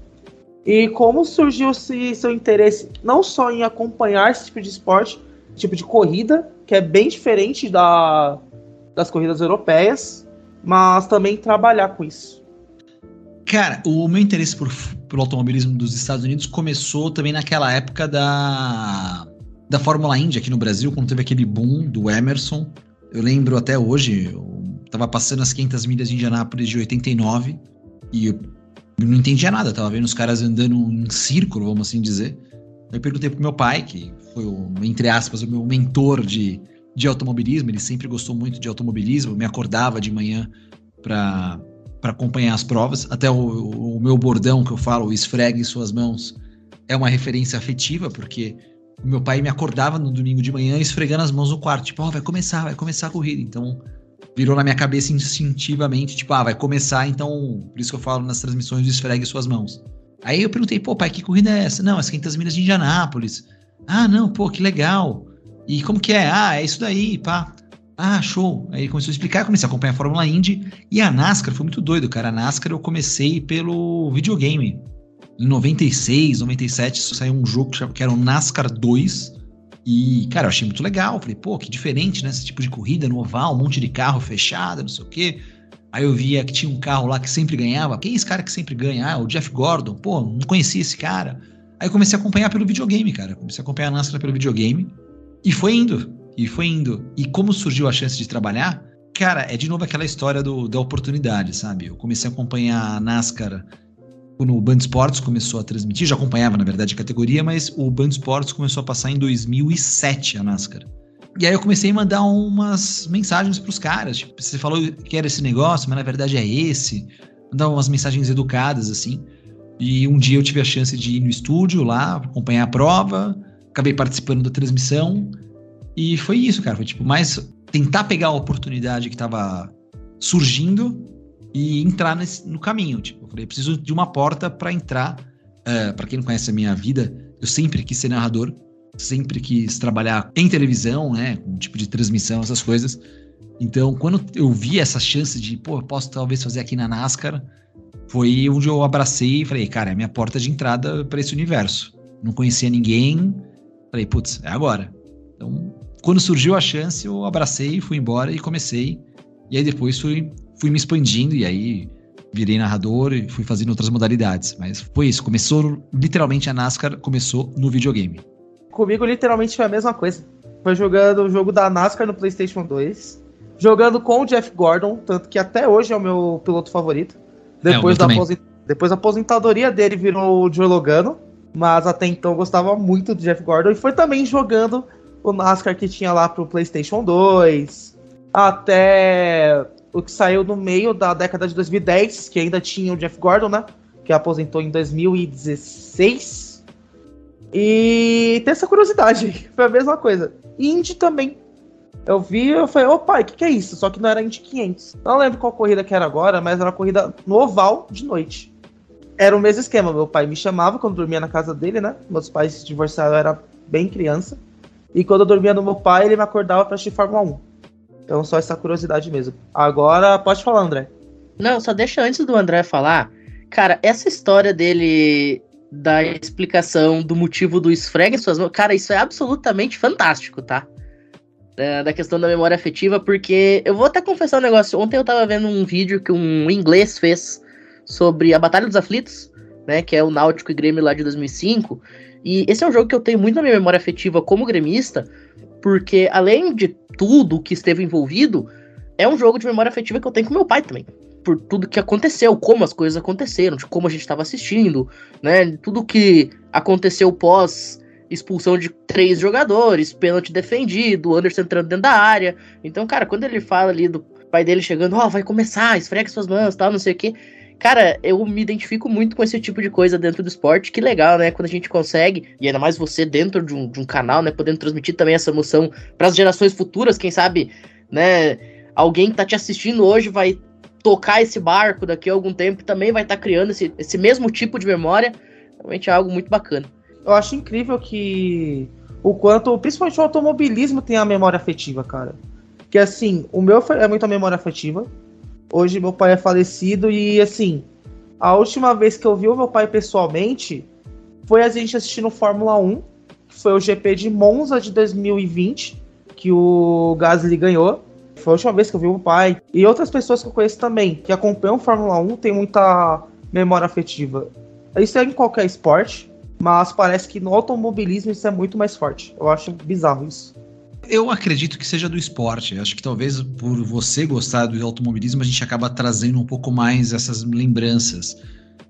E como surgiu esse seu interesse não só em acompanhar esse tipo de esporte, tipo de corrida, que é bem diferente da, das corridas europeias, mas também trabalhar com isso. Cara, o meu interesse por, pelo automobilismo dos Estados Unidos começou também naquela época da, da Fórmula Indy aqui no Brasil, quando teve aquele boom do Emerson. Eu lembro até hoje, eu tava passando as 500 milhas de Indianápolis de 89 e eu não entendia nada, tava vendo os caras andando em círculo, vamos assim dizer. Eu perguntei pro meu pai, que foi o, entre aspas, o meu mentor de, de automobilismo, ele sempre gostou muito de automobilismo, me acordava de manhã para acompanhar as provas. Até o, o, meu bordão que eu falo, esfregue em suas mãos, é uma referência afetiva, porque o meu pai me acordava no domingo de manhã esfregando as mãos no quarto, tipo, oh, vai começar, vai começar a corrida. Então, virou na minha cabeça instintivamente, tipo, ah, vai começar, então, por isso que eu falo nas transmissões, esfregue suas mãos. Aí eu perguntei, pô, pai, que corrida é essa? Não, as 500 milhas de Indianápolis. Ah, não, pô, que legal. E como que é? Ah, é isso daí, pá. Ah, show. Aí começou a explicar, comecei a acompanhar a Fórmula Indy. E a NASCAR foi muito doido, cara. A NASCAR eu comecei pelo videogame. Em 96, 97, saiu um jogo que era o NASCAR 2. E, cara, eu achei muito legal. Falei, pô, que diferente, né? Esse tipo de corrida no oval, um monte de carro fechado, não sei o quê. Aí eu via que tinha um carro lá que sempre ganhava. Quem é esse cara que sempre ganha? Ah, o Jeff Gordon. Pô, não conhecia esse cara. Aí eu comecei a acompanhar pelo videogame, cara. Comecei a acompanhar a NASCAR pelo videogame. E foi indo. E foi indo. E como surgiu a chance de trabalhar? Cara, é de novo aquela história do, da oportunidade, sabe? Eu comecei a acompanhar a NASCAR o Band Sports começou a transmitir. Já acompanhava, na verdade, a categoria, mas o Band Sports começou a passar em 2007 a NASCAR. E aí eu comecei a mandar umas mensagens para os caras. Tipo, você falou que era esse negócio, mas na verdade é esse. Mandar umas mensagens educadas, assim. E um dia eu tive a chance de ir no estúdio lá, acompanhar a prova. Acabei participando da transmissão. E foi isso, cara. Foi tipo, mais tentar pegar a oportunidade que estava surgindo e entrar nesse, no caminho. Tipo, eu falei, preciso de uma porta para entrar. Uh, é, para quem não conhece a minha vida, eu sempre quis ser narrador sempre quis trabalhar em televisão, né, com tipo de transmissão, essas coisas. Então, quando eu vi essa chance de, pô, eu posso talvez fazer aqui na NASCAR, foi onde eu abracei e falei, cara, é minha porta de entrada para esse universo. Não conhecia ninguém, falei, putz, é agora. Então, quando surgiu a chance, eu abracei, fui embora e comecei. E aí depois fui, fui me expandindo e aí virei narrador e fui fazendo outras modalidades. Mas foi isso, começou literalmente a NASCAR começou no videogame. Comigo, literalmente, foi a mesma coisa. Foi jogando o jogo da NASCAR no PlayStation 2. Jogando com o Jeff Gordon, tanto que até hoje é o meu piloto favorito. É, depois, é, da, aposit... Depois da aposentadoria dele virou o Joe Logano. Mas até então eu gostava muito do Jeff Gordon. E foi também jogando o NASCAR que tinha lá pro PlayStation 2. Até o que saiu no meio da década de 2010, que ainda tinha o Jeff Gordon, né? Que aposentou em 2016. E tem essa curiosidade, *laughs* foi a mesma coisa. Indy também. Eu vi, eu falei, ô pai, o que, que é isso? Só que não era Indy 500. Não lembro qual corrida que era agora, mas era uma corrida no oval de noite. Era o mesmo esquema, meu pai me chamava quando dormia na casa dele, né? Meus pais se divorciaram, eu era bem criança. E quando eu dormia no meu pai, ele me acordava pra assistir Fórmula 1. Então só essa curiosidade mesmo. Agora, pode falar, André. Não, só deixa antes do André falar. Cara, essa história dele da explicação do motivo do esfregue suas mãos. Cara, isso é absolutamente fantástico, tá? É, da questão da memória afetiva, porque eu vou até confessar um negócio. Ontem eu tava vendo um vídeo que um inglês fez sobre a Batalha dos Aflitos, né? Que é o Náutico e Grêmio lá de 2005. E esse é um jogo que eu tenho muito na minha memória afetiva como gremista, porque além de tudo que esteve envolvido, é um jogo de memória afetiva que eu tenho com meu pai também. Por tudo que aconteceu, como as coisas aconteceram, de como a gente estava assistindo, né? Tudo que aconteceu pós expulsão de três jogadores, pênalti defendido, Anderson entrando dentro da área. Então, cara, quando ele fala ali do pai dele chegando, ó, oh, vai começar, esfrega suas mãos, tal, não sei o quê. Cara, eu me identifico muito com esse tipo de coisa dentro do esporte. Que legal, né? Quando a gente consegue, e ainda mais você dentro de um, de um canal, né? Podendo transmitir também essa emoção para as gerações futuras, quem sabe, né? Alguém que tá te assistindo hoje vai tocar esse barco daqui a algum tempo e também vai estar tá criando esse, esse mesmo tipo de memória. Realmente é algo muito bacana. Eu acho incrível que o quanto, principalmente o automobilismo, tem a memória afetiva, cara. Que assim, o meu é muita memória afetiva. Hoje meu pai é falecido e assim, a última vez que eu vi o meu pai pessoalmente foi a gente assistindo Fórmula 1, que foi o GP de Monza de 2020, que o Gasly ganhou. Foi a última vez que eu vi o meu pai. E outras pessoas que eu conheço também, que acompanham Fórmula 1, tem muita memória afetiva. Isso é em qualquer esporte, mas parece que no automobilismo isso é muito mais forte. Eu acho bizarro isso. Eu acredito que seja do esporte. Acho que talvez por você gostar do automobilismo, a gente acaba trazendo um pouco mais essas lembranças.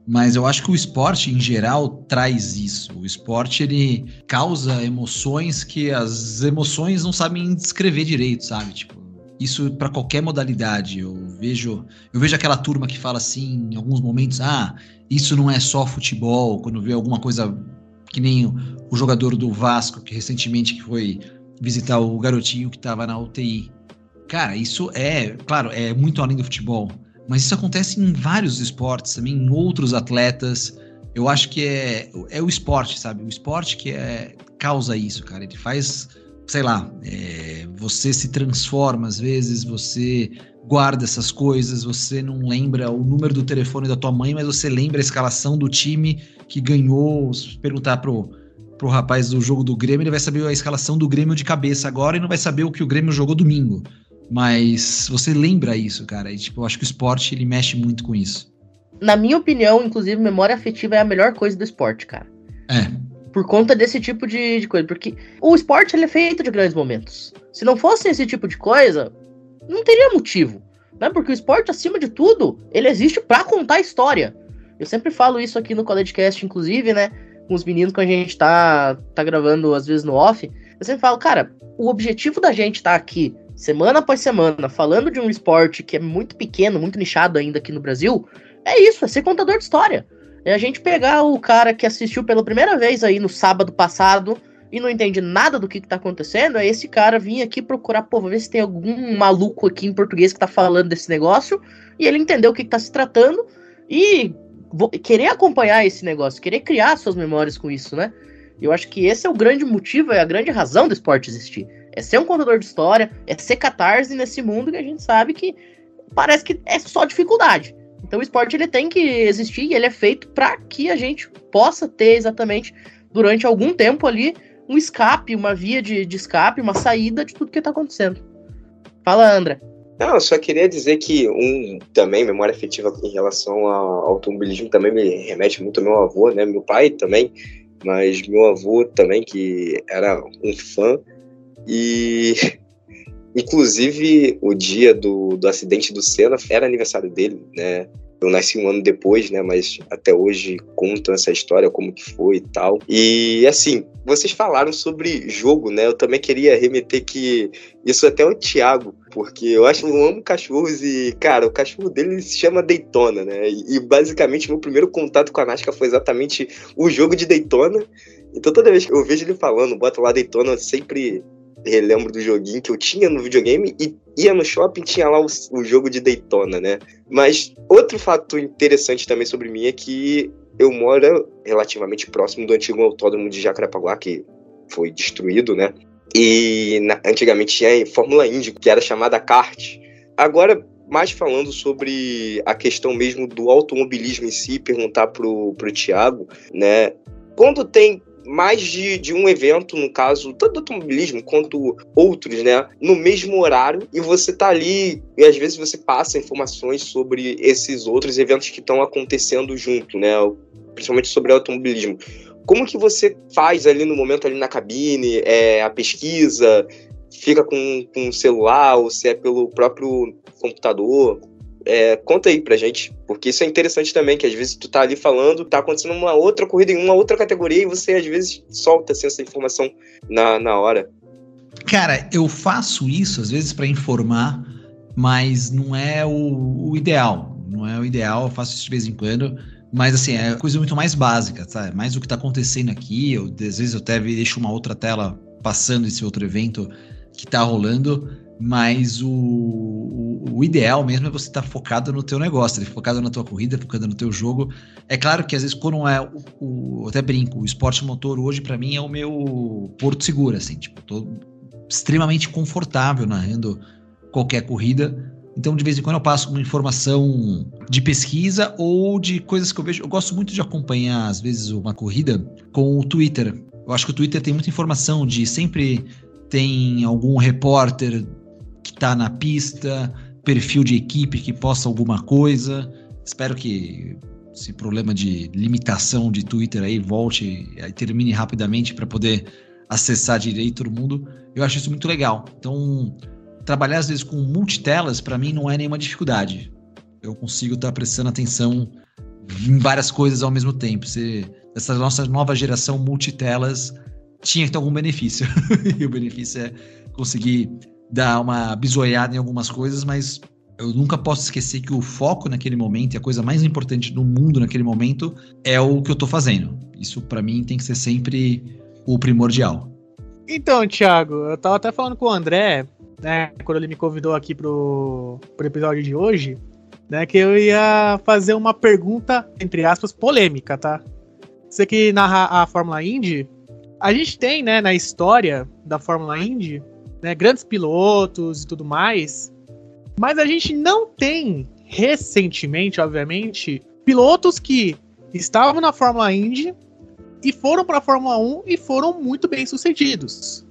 Mas eu acho que o esporte em geral traz isso. O esporte ele causa emoções que as emoções não sabem descrever direito, sabe? Tipo, isso para qualquer modalidade. Eu vejo, eu vejo aquela turma que fala assim, em alguns momentos, ah, isso não é só futebol, quando vê alguma coisa que nem o, jogador do Vasco que recentemente que foi visitar o garotinho que estava na UTI. Cara, isso é, claro, é muito além do futebol, mas isso acontece em vários esportes, também em outros atletas. Eu acho que é, é o esporte, sabe? O esporte que é, causa isso, cara. Ele faz, sei lá, é, você se transforma às vezes, você guarda essas coisas, você não lembra o número do telefone da tua mãe, mas você lembra a escalação do time que ganhou. Se perguntar pro pro rapaz do jogo do Grêmio, ele vai saber a escalação do Grêmio de cabeça agora e não vai saber o que o Grêmio jogou domingo. Mas você lembra isso, cara. E, tipo, eu acho que o esporte ele mexe muito com isso. Na minha opinião, inclusive, memória afetiva é a melhor coisa do esporte, cara. É. Por conta desse tipo de, de coisa. Porque o esporte ele é feito de grandes momentos. Se não fosse esse tipo de coisa, não teria motivo. Né? Porque o esporte, acima de tudo, ele existe para contar história. Eu sempre falo isso aqui no CollegeCast, inclusive, né? Com os meninos quando a gente tá, tá gravando, às vezes, no off, eu sempre falo, cara, o objetivo da gente tá aqui semana após semana falando de um esporte que é muito pequeno, muito nichado ainda aqui no Brasil, é isso, é ser contador de história. É a gente pegar o cara que assistiu pela primeira vez aí no sábado passado e não entende nada do que, que tá acontecendo, é esse cara vir aqui procurar, pô, ver se tem algum maluco aqui em português que tá falando desse negócio, e ele entender o que, que tá se tratando, e querer acompanhar esse negócio, querer criar suas memórias com isso, né? Eu acho que esse é o grande motivo, é a grande razão do esporte existir. É ser um contador de história, é ser catarse nesse mundo que a gente sabe que parece que é só dificuldade. Então o esporte ele tem que existir e ele é feito para que a gente possa ter exatamente durante algum tempo ali um escape, uma via de, de escape, uma saída de tudo que está acontecendo. Fala, André. Não, eu só queria dizer que um também, memória afetiva em relação ao automobilismo também me remete muito ao meu avô, né? Meu pai também, mas meu avô também, que era um fã. E *laughs* inclusive o dia do, do acidente do Senna era aniversário dele, né? Eu nasci um ano depois, né? Mas até hoje contam essa história, como que foi e tal. E assim, vocês falaram sobre jogo, né? Eu também queria remeter que isso até o Thiago, porque eu acho que eu amo cachorros e, cara, o cachorro dele se chama Daytona, né? E, e basicamente meu primeiro contato com a NASCAR foi exatamente o jogo de Daytona. Então toda vez que eu vejo ele falando, bota lá Daytona, eu sempre relembro do joguinho que eu tinha no videogame e ia no shopping tinha lá o, o, jogo de Daytona, né? Mas outro fato interessante também sobre mim é que eu moro relativamente próximo do antigo autódromo de Jacarepaguá, que foi destruído, né? E na, antigamente tinha Fórmula Indy, que era chamada kart. Agora, mais falando sobre a questão mesmo do automobilismo em si, perguntar pro, pro Thiago, né? Quando tem mais de, de um evento, no caso, tanto do automobilismo quanto outros, né? No mesmo horário, e você tá ali, e às vezes você passa informações sobre esses outros eventos que estão acontecendo junto, né? Principalmente sobre automobilismo. Como que você faz ali no momento ali na cabine, é, a pesquisa? fica com, o celular ou se é pelo próprio computador. É, conta aí pra gente, porque isso é interessante também, que às vezes tu tá ali falando, tá acontecendo uma outra corrida em uma outra categoria e você às vezes solta assim, essa informação na, na hora. Cara, eu faço isso às vezes para informar, mas não é o, o, ideal. Não é o ideal, eu faço isso de vez em quando. Mas assim, é coisa muito mais básica, sabe? Mais o que tá acontecendo aqui. Eu, às vezes eu até deixo uma outra tela passando esse outro evento que tá rolando, mas o, o, o ideal mesmo é você estar tá focado no teu negócio, focado na tua corrida, focado no teu jogo. É claro que às vezes quando é o, o até brinco, o esporte motor hoje para mim é o meu porto seguro, assim, tipo, tô extremamente confortável narrando qualquer corrida. Então, de vez em quando eu passo uma informação de pesquisa ou de coisas que eu vejo. Eu gosto muito de acompanhar, às vezes, uma corrida com o Twitter. Eu acho que o Twitter tem muita informação de sempre tem algum repórter está na pista, perfil de equipe que posta alguma coisa. Espero que esse problema de limitação de Twitter aí volte e termine rapidamente para poder acessar direito todo mundo. Eu acho isso muito legal. Então, trabalhar às vezes com multitelas, para mim, não é nenhuma dificuldade. Eu consigo estar tá prestando atenção em várias coisas ao mesmo tempo. Se, essa nossa nova geração multitelas tinha que ter algum benefício. *laughs* e o benefício é conseguir dar uma bisoiada em algumas coisas, mas eu nunca posso esquecer que o foco naquele momento e a coisa mais importante no mundo naquele momento é o que eu estou fazendo. Isso para mim tem que ser sempre o primordial. Então, Thiago, eu tava até falando com o André, né, quando ele me convidou aqui pro, pro episódio de hoje, né, que eu ia fazer uma pergunta, entre aspas, polêmica, tá? Você que narra a Fórmula Indy, a gente tem, né, na história da Fórmula Indy, né, grandes pilotos e tudo mais, mas a gente não tem, recentemente, obviamente, pilotos que estavam na Fórmula Indy e foram para a Fórmula 1 e foram muito bem sucedidos.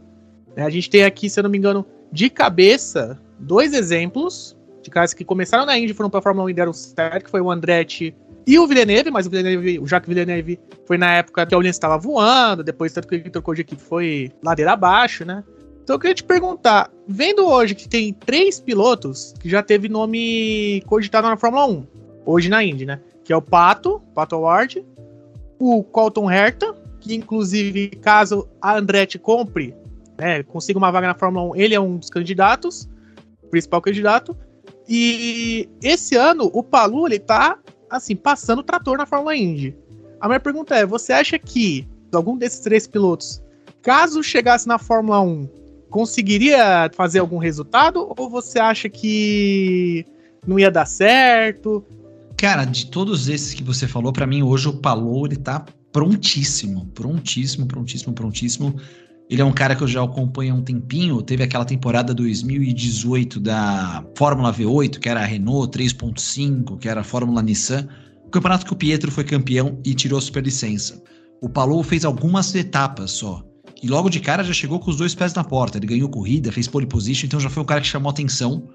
A gente tem aqui, se eu não me engano, de cabeça, dois exemplos de caras que começaram na Indy foram para a Fórmula 1 e deram certo, que foi o Andretti e o Villeneuve, mas o Villeneuve, o Jacques Villeneuve foi na época que a Williams estava voando, depois tanto que ele trocou de equipe foi ladeira abaixo, né? Então eu queria te perguntar, vendo hoje que tem três pilotos que já teve nome cogitado na Fórmula 1, hoje na Indy, né? Que é o Pato, Pato Ward, o Colton Herta, que inclusive, caso a Andretti compre, né, consiga uma vaga na Fórmula 1, ele é um dos candidatos, principal candidato. E esse ano o Palu ele tá assim passando o trator na Fórmula Indy. A minha pergunta é: você acha que algum desses três pilotos, caso chegasse na Fórmula 1, conseguiria fazer algum resultado? Ou você acha que não ia dar certo? Cara, de todos esses que você falou, para mim hoje o Palou ele tá prontíssimo, prontíssimo, prontíssimo, prontíssimo. Ele é um cara que eu já acompanho há um tempinho. Teve aquela temporada 2018 da Fórmula V8, que era a Renault 3.5, que era a Fórmula Nissan. O campeonato que o Pietro foi campeão e tirou a superlicença. O Palou fez algumas etapas só. E logo de cara já chegou com os dois pés na porta. Ele ganhou corrida, fez pole position, então já foi um cara que chamou atenção.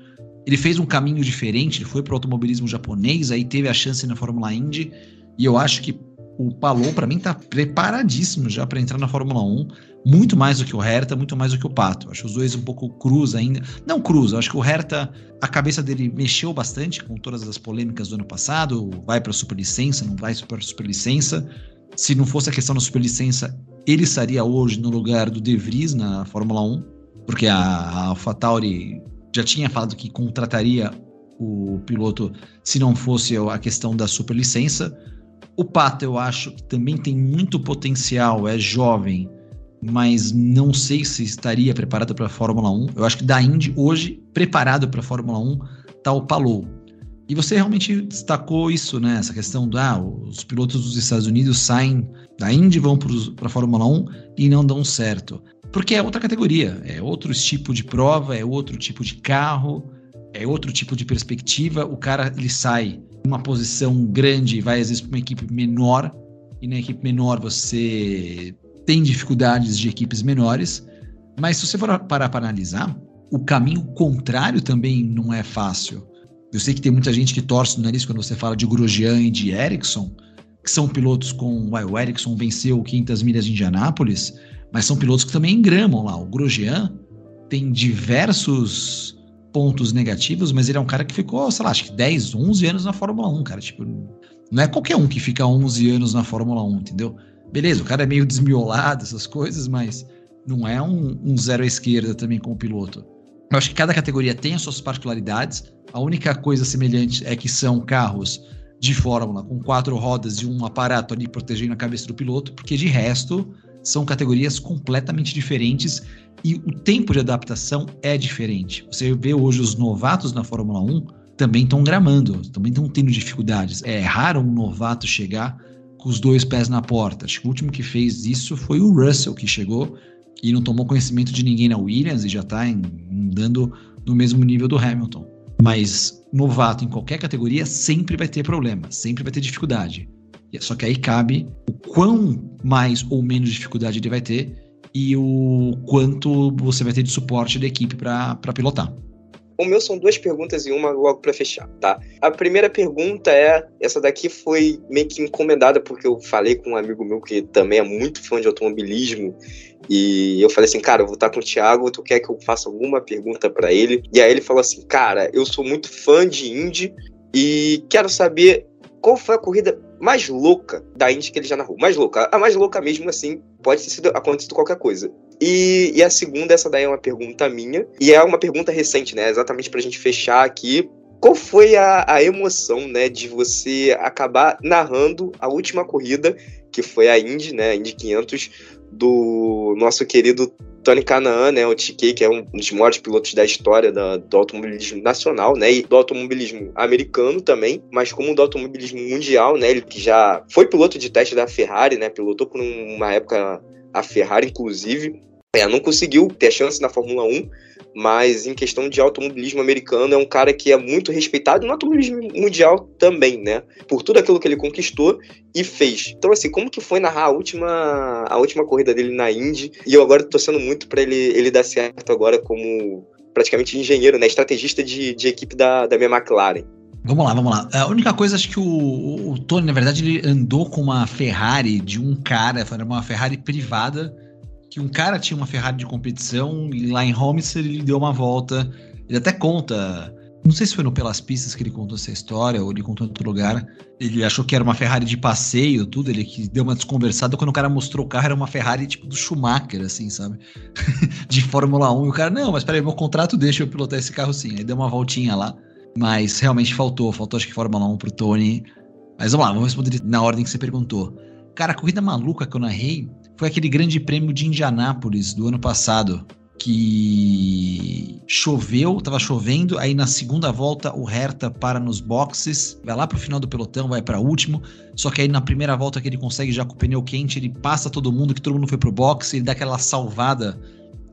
Ele fez um caminho diferente, ele foi para o automobilismo japonês, aí teve a chance na Fórmula Indy, e eu acho que o Palou, para mim, tá preparadíssimo já para entrar na Fórmula 1, muito mais do que o Hertha, muito mais do que o Pato. Acho os dois um pouco cruz ainda. Não cruz, acho que o Hertha, a cabeça dele mexeu bastante com todas as polêmicas do ano passado, vai para superlicença, não vai para superlicença. Se não fosse a questão da superlicença, ele estaria hoje no lugar do De Vries na Fórmula 1, porque a, AlphaTauri já tinha falado que contrataria o piloto se não fosse a questão da superlicença. O Pato, eu acho que também tem muito potencial, é jovem, mas não sei se estaria preparado para a Fórmula 1. Eu acho que da Indy, hoje, preparado para a Fórmula 1, está o Palou. E você realmente destacou isso, né? Essa questão da ah, os pilotos dos Estados Unidos saem da Indy, vão para a Fórmula 1 e não dão certo. Porque é outra categoria, é outro tipo de prova, é outro tipo de carro, é outro tipo de perspectiva. O cara ele sai uma posição grande e vai às vezes para uma equipe menor, e na equipe menor você tem dificuldades de equipes menores. Mas se você for parar para analisar, o caminho contrário também não é fácil. Eu sei que tem muita gente que torce no nariz quando você fala de Grosjean e de Ericsson, que são pilotos com. O Ericsson venceu 500 milhas de Indianápolis, mas são pilotos que também engramam lá. O Grosjean, tem diversos pontos negativos, mas ele é um cara que ficou, sei lá, acho que 10, 11 anos na Fórmula 1, cara. Tipo, não é qualquer um que fica 11 anos na Fórmula 1, entendeu? Beleza, o cara é meio desmiolado, essas coisas, mas não é um, um zero à esquerda também como piloto. Eu acho que cada categoria tem as suas particularidades. A única coisa semelhante é que são carros de Fórmula com quatro rodas e um aparato ali protegendo a cabeça do piloto, porque de resto são categorias completamente diferentes e o tempo de adaptação é diferente. Você vê hoje os novatos na Fórmula 1 também estão gramando, também estão tendo dificuldades. É raro um novato chegar com os dois pés na porta. Acho que o último que fez isso foi o Russell, que chegou e não tomou conhecimento de ninguém na Williams e já está andando no mesmo nível do Hamilton. Mas novato em qualquer categoria sempre vai ter problema, sempre vai ter dificuldade. Só que aí cabe o quão mais ou menos dificuldade ele vai ter e o quanto você vai ter de suporte da equipe para pilotar. O meu são duas perguntas e uma logo para fechar, tá? A primeira pergunta é, essa daqui foi meio que encomendada porque eu falei com um amigo meu que também é muito fã de automobilismo e eu falei assim, cara, eu vou estar com o Thiago, tu quer que eu faça alguma pergunta para ele? E aí ele falou assim, cara, eu sou muito fã de Indy e quero saber qual foi a corrida mais louca da Indy que ele já narrou. Mais louca. A mais louca mesmo, assim, pode ter sido acontecido qualquer coisa. E, e, a segunda, essa daí é uma pergunta minha, e é uma pergunta recente, né? Exatamente pra gente fechar aqui. Qual foi a, a emoção, né, de você acabar narrando a última corrida, que foi a Indy, né, a Indy 500, do nosso querido Tony Canaan, né, o TK, que é um dos maiores pilotos da história da, do automobilismo nacional, né, e do automobilismo americano também, mas como do automobilismo mundial, né, ele que já foi piloto de teste da Ferrari, né, pilotou por uma época a Ferrari, inclusive, é, não conseguiu ter chance na Fórmula 1, mas em questão de automobilismo americano, é um cara que é muito respeitado no automobilismo mundial também, né? Por tudo aquilo que ele conquistou e fez. Então, assim, como que foi narrar a última, a última corrida dele na Indy? E eu agora tô torcendo muito para ele, ele dar certo agora como praticamente engenheiro, né? Estrategista de, de equipe da, da minha McLaren. Vamos lá, vamos lá. A única coisa, acho que o, o Tony, na verdade, ele andou com uma Ferrari de um cara, foi uma Ferrari privada, que um cara tinha uma Ferrari de competição e lá em Homestead ele deu uma volta. Ele até conta, não sei se foi no Pelas Pistas que ele contou essa história ou ele contou em outro lugar. Ele achou que era uma Ferrari de passeio, tudo. Ele que deu uma desconversada quando o cara mostrou o carro, era uma Ferrari tipo do Schumacher, assim, sabe? *laughs* de Fórmula 1. E o cara, não, mas peraí, meu contrato deixa eu pilotar esse carro sim. Aí deu uma voltinha lá. Mas realmente faltou, faltou acho que Fórmula 1 pro Tony. Mas vamos lá, vamos responder na ordem que você perguntou. Cara, a corrida maluca que eu narrei foi aquele grande prêmio de Indianápolis do ano passado, que choveu, tava chovendo, aí na segunda volta o Hertha para nos boxes, vai lá pro final do pelotão, vai para último, só que aí na primeira volta que ele consegue já com o pneu quente, ele passa todo mundo, que todo mundo foi pro box, ele dá aquela salvada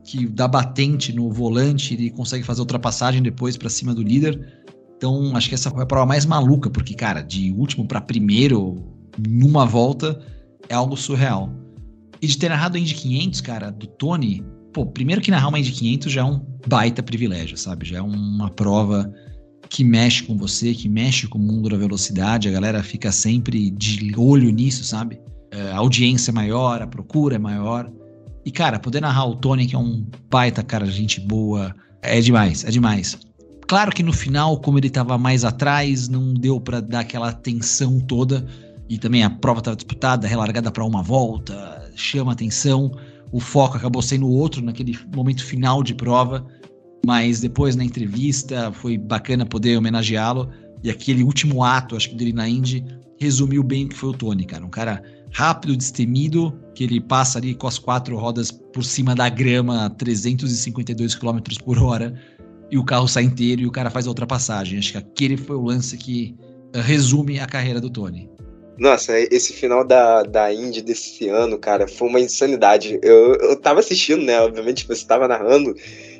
que dá batente no volante, ele consegue fazer ultrapassagem depois para cima do líder. Então, acho que essa foi a prova mais maluca, porque cara, de último para primeiro numa volta é algo surreal. E de ter narrado a Indy 500, cara, do Tony, pô, primeiro que narrar uma Indy 500 já é um baita privilégio, sabe? Já é uma prova que mexe com você, que mexe com o mundo da velocidade, a galera fica sempre de olho nisso, sabe? É, a audiência é maior, a procura é maior. E, cara, poder narrar o Tony, que é um baita cara, gente boa, é demais, é demais. Claro que no final, como ele tava mais atrás, não deu para dar aquela tensão toda. E também a prova estava disputada, relargada para uma volta, chama atenção. O foco acabou sendo outro naquele momento final de prova, mas depois na entrevista foi bacana poder homenageá-lo. E aquele último ato, acho que dele na Indy, resumiu bem o que foi o Tony, cara. Um cara rápido, destemido, que ele passa ali com as quatro rodas por cima da grama a 352 km por hora e o carro sai inteiro e o cara faz a ultrapassagem. Acho que aquele foi o lance que resume a carreira do Tony. Nossa, esse final da, da Indy desse ano, cara, foi uma insanidade. Eu, eu tava assistindo, né? Obviamente você tava narrando.